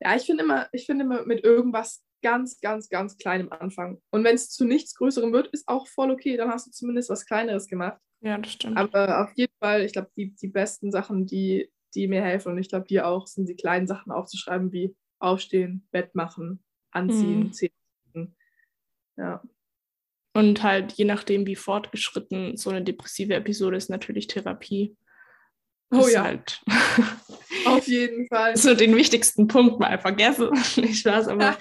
ja, ich finde immer, ich finde immer mit irgendwas ganz, ganz, ganz kleinem Anfang. Und wenn es zu nichts Größerem wird, ist auch voll okay. Dann hast du zumindest was Kleineres gemacht.
Ja, das stimmt.
Aber auf jeden Fall, ich glaube, die, die besten Sachen, die, die mir helfen, und ich glaube, dir auch, sind die kleinen Sachen aufzuschreiben, wie aufstehen, Bett machen, anziehen, mhm. Zähne. Ja.
Und halt je nachdem, wie fortgeschritten so eine depressive Episode ist, natürlich Therapie.
Oh ja. Halt (laughs) Auf jeden Fall. (laughs)
So den wichtigsten Punkt mal vergessen. (laughs) Ich weiß, aber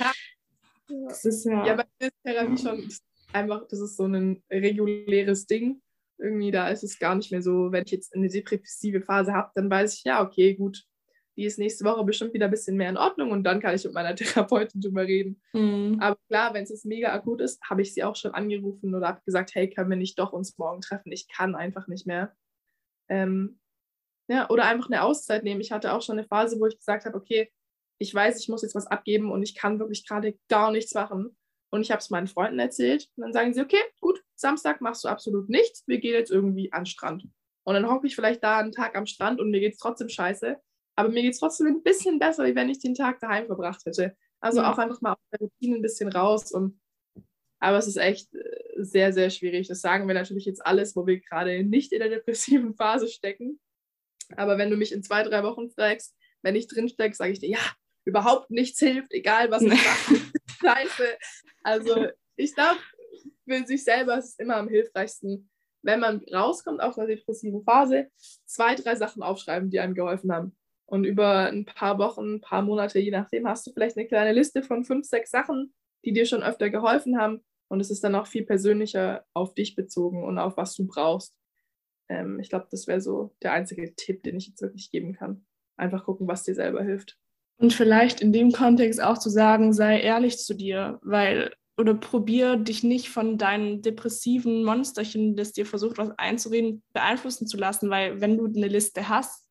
Das ist ja. Ja, bei mir ist Therapie schon einfach, das ist so ein reguläres Ding. Irgendwie, da ist es gar nicht mehr so, wenn ich jetzt eine depressive Phase habe, dann weiß ich, ja, okay, gut, die ist nächste Woche bestimmt wieder ein bisschen mehr in Ordnung und dann kann ich mit meiner (laughs) Therapeutin drüber reden. Mhm. Aber klar, wenn es jetzt mega akut ist, habe ich sie auch schon angerufen oder habe gesagt, hey, können wir nicht doch uns morgen treffen? Ich kann einfach nicht mehr. Ähm, ja, oder einfach eine Auszeit nehmen. Ich hatte auch schon eine Phase, wo ich gesagt habe, okay, ich weiß, ich muss jetzt was abgeben und ich kann wirklich gerade gar nichts machen. Und ich habe es meinen Freunden erzählt. Und dann sagen sie, okay, gut, Samstag machst du absolut nichts. Wir gehen jetzt irgendwie an den Strand. Und dann hocke ich vielleicht da einen Tag am Strand und mir geht es trotzdem scheiße. Aber mir geht es trotzdem ein bisschen besser, wie wenn ich den Tag daheim verbracht hätte. Also ja. auch einfach mal aus der Routine ein bisschen raus. Und aber es ist echt äh, sehr, sehr schwierig. Das sagen wir natürlich jetzt alles, wo wir gerade nicht in der depressiven Phase stecken. Aber wenn du mich in zwei, drei Wochen fragst, wenn ich drinstecke, sage ich dir, ja, überhaupt nichts hilft, egal was ich mache. (laughs) Scheiße. Also ich glaube, für sich selber ist es immer am hilfreichsten, wenn man rauskommt aus einer depressiven Phase, zwei, drei Sachen aufschreiben, die einem geholfen haben. Und über ein paar Wochen, ein paar Monate, je nachdem, hast du vielleicht eine kleine Liste von fünf, sechs Sachen, die dir schon öfter geholfen haben. Und es ist dann auch viel persönlicher auf dich bezogen und auf was du brauchst. Ähm, ich glaube, das wäre so der einzige Tipp, den ich jetzt wirklich geben kann. Einfach gucken, was dir selber hilft.
Und vielleicht in dem Kontext auch zu sagen, sei ehrlich zu dir, weil oder probier dich nicht von deinen depressiven Monsterchen, das dir versucht, was einzureden, beeinflussen zu lassen, weil wenn du eine Liste hast,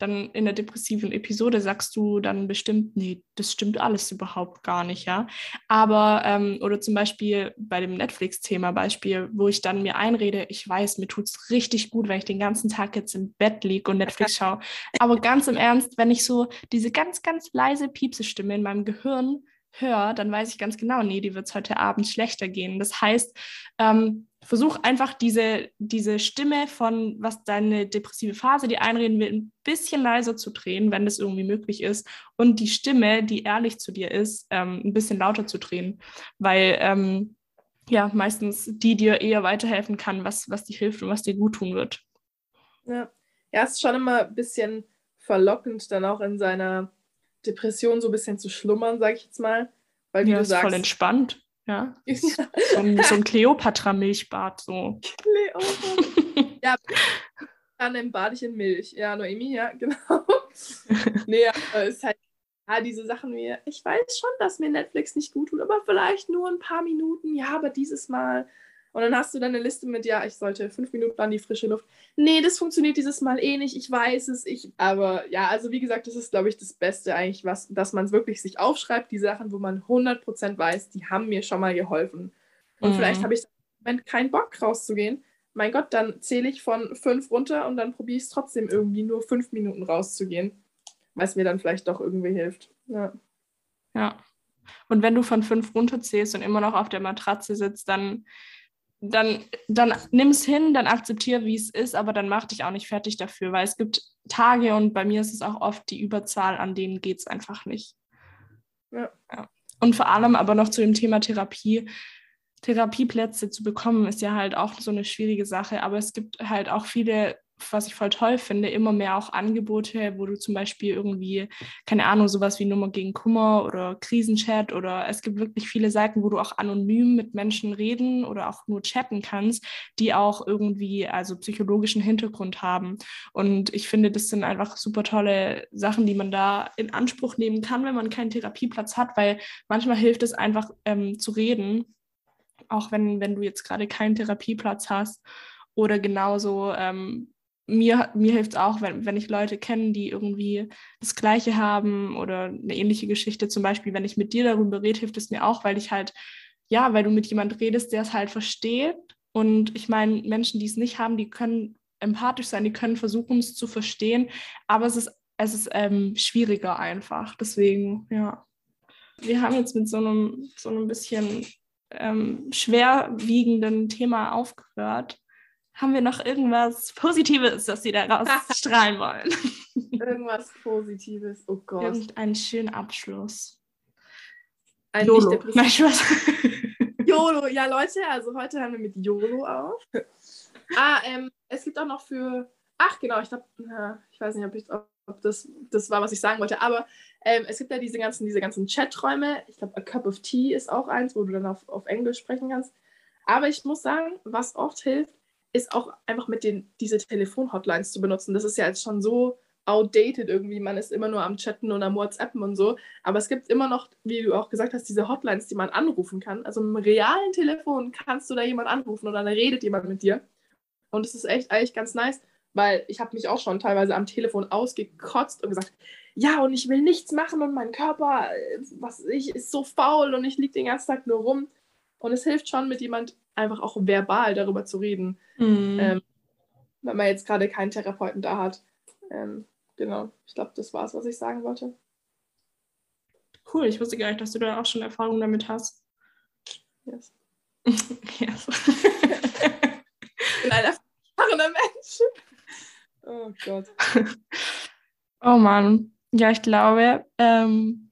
dann in der depressiven Episode sagst du dann bestimmt, nee, das stimmt alles überhaupt gar nicht, ja. Aber, ähm, oder zum Beispiel bei dem Netflix-Thema Beispiel, wo ich dann mir einrede, ich weiß, mir tut es richtig gut, wenn ich den ganzen Tag jetzt im Bett liege und Netflix schaue. Aber ganz im Ernst, wenn ich so diese ganz, ganz leise Piepsestimme in meinem Gehirn höre, dann weiß ich ganz genau, nee, die wird es heute Abend schlechter gehen. Das heißt, ähm, versuch einfach diese, diese Stimme von, was deine depressive Phase dir einreden will, ein bisschen leiser zu drehen, wenn das irgendwie möglich ist. Und die Stimme, die ehrlich zu dir ist, ähm, ein bisschen lauter zu drehen. Weil ähm, ja, meistens die dir eher weiterhelfen kann, was, was dir hilft und was dir gut tun wird.
Ja. ja, es ist schon immer ein bisschen verlockend, dann auch in seiner Depression so ein bisschen zu schlummern, sag ich jetzt mal.
Weil wie ja, du sagst, voll entspannt. (laughs) Ja. so ein, so ein Kleopatra-Milchbad. So. Kleopatra.
ja, (laughs) dann bade ich in Milch. Ja, Noemi, ja, genau. (laughs) nee, aber es ist halt ja, diese Sachen wie, ich weiß schon, dass mir Netflix nicht gut tut, aber vielleicht nur ein paar Minuten. Ja, aber dieses Mal und dann hast du dann eine Liste mit, ja, ich sollte fünf Minuten an die frische Luft. Nee, das funktioniert dieses Mal eh nicht, ich weiß es, ich. Aber ja, also wie gesagt, das ist, glaube ich, das Beste eigentlich, was, dass man es wirklich sich aufschreibt, die Sachen, wo man 100% weiß, die haben mir schon mal geholfen. Und mhm. vielleicht habe ich im Moment keinen Bock rauszugehen. Mein Gott, dann zähle ich von fünf runter und dann probiere ich es trotzdem irgendwie nur fünf Minuten rauszugehen, weil es mir dann vielleicht doch irgendwie hilft. Ja.
Ja. Und wenn du von fünf runterzählst und immer noch auf der Matratze sitzt, dann dann, dann nimm es hin, dann akzeptiere, wie es ist, aber dann mach dich auch nicht fertig dafür, weil es gibt Tage und bei mir ist es auch oft die Überzahl, an denen geht es einfach nicht. Ja. ja. Und vor allem aber noch zu dem Thema Therapie. Therapieplätze zu bekommen, ist ja halt auch so eine schwierige Sache, aber es gibt halt auch viele was ich voll toll finde, immer mehr auch Angebote, wo du zum Beispiel irgendwie, keine Ahnung, sowas wie Nummer gegen Kummer oder Krisenchat oder es gibt wirklich viele Seiten, wo du auch anonym mit Menschen reden oder auch nur chatten kannst, die auch irgendwie also psychologischen Hintergrund haben. Und ich finde, das sind einfach super tolle Sachen, die man da in Anspruch nehmen kann, wenn man keinen Therapieplatz hat, weil manchmal hilft es einfach ähm, zu reden, auch wenn, wenn du jetzt gerade keinen Therapieplatz hast. Oder genauso ähm, mir, mir hilft es auch, wenn, wenn ich Leute kenne, die irgendwie das Gleiche haben oder eine ähnliche Geschichte. Zum Beispiel, wenn ich mit dir darüber rede, hilft es mir auch, weil ich halt, ja, weil du mit jemand redest, der es halt versteht. Und ich meine, Menschen, die es nicht haben, die können empathisch sein, die können versuchen, es zu verstehen, aber es ist, es ist ähm, schwieriger einfach. Deswegen, ja. Wir haben jetzt mit so einem, so einem bisschen ähm, schwerwiegenden Thema aufgehört. Haben wir noch irgendwas Positives, das Sie daraus strahlen (laughs) wollen?
Irgendwas Positives, oh Gott.
Irgendeinen schönen Abschluss.
Ein YOLO. YOLO, (laughs) (laughs) ja Leute, also heute haben wir mit YOLO auf. ah, ähm, es gibt auch noch für, ach genau, ich glaube, ich weiß nicht, ob, ich, ob das das war, was ich sagen wollte, aber ähm, es gibt ja diese ganzen, diese ganzen Chaträume. Ich glaube, A Cup of Tea ist auch eins, wo du dann auf, auf Englisch sprechen kannst. Aber ich muss sagen, was oft hilft, ist auch einfach mit den diese Telefon-Hotlines zu benutzen. Das ist ja jetzt schon so outdated irgendwie. Man ist immer nur am Chatten und am WhatsAppen und so. Aber es gibt immer noch, wie du auch gesagt hast, diese Hotlines, die man anrufen kann. Also im realen Telefon kannst du da jemand anrufen oder da redet jemand mit dir. Und es ist echt eigentlich ganz nice, weil ich habe mich auch schon teilweise am Telefon ausgekotzt und gesagt, ja, und ich will nichts machen und mein Körper, was ich, ist so faul und ich liege den ganzen Tag nur rum. Und es hilft schon, mit jemand einfach auch verbal darüber zu reden, mhm. ähm, wenn man jetzt gerade keinen Therapeuten da hat. Ähm, genau, ich glaube, das war es, was ich sagen wollte.
Cool, ich wusste gar nicht, dass du da auch schon Erfahrung damit hast. Yes. (laughs) yes.
ich bin ein erfahrener Mensch. Oh Gott. (laughs)
Oh Mann. Ja, ich glaube, ähm,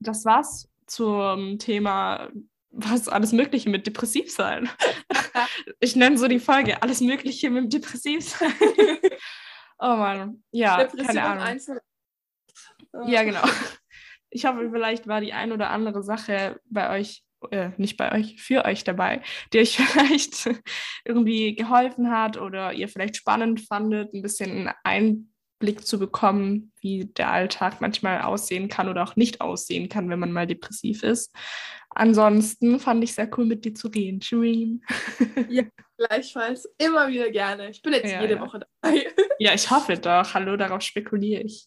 das war's zum Thema was alles Mögliche mit depressiv sein. ich nenne so die Folge, alles Mögliche mit depressiv sein. (laughs) oh Mann, ja, Depression keine Ahnung. Einzel. Ja, genau. Ich hoffe, vielleicht war die ein oder andere Sache bei euch äh, nicht bei euch, für euch dabei, die euch (laughs) vielleicht irgendwie geholfen hat oder ihr vielleicht spannend fandet, ein bisschen einen Einblick zu bekommen, wie der Alltag manchmal aussehen kann oder auch nicht aussehen kann, wenn man mal depressiv ist. Ansonsten fand ich sehr cool, mit dir zu reden, Dream. (laughs)
Ja, gleichfalls. Immer wieder gerne. Ich bin jetzt ja, jede ja. Woche dabei. (laughs)
Ja, ich hoffe doch. Hallo, darauf spekuliere ich.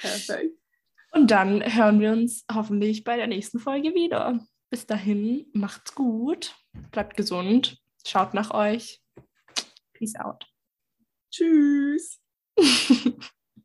Perfekt. (laughs) Und dann hören wir uns hoffentlich bei der nächsten Folge wieder. Bis dahin, macht's gut, bleibt gesund, schaut nach euch. Peace out.
Tschüss. (laughs)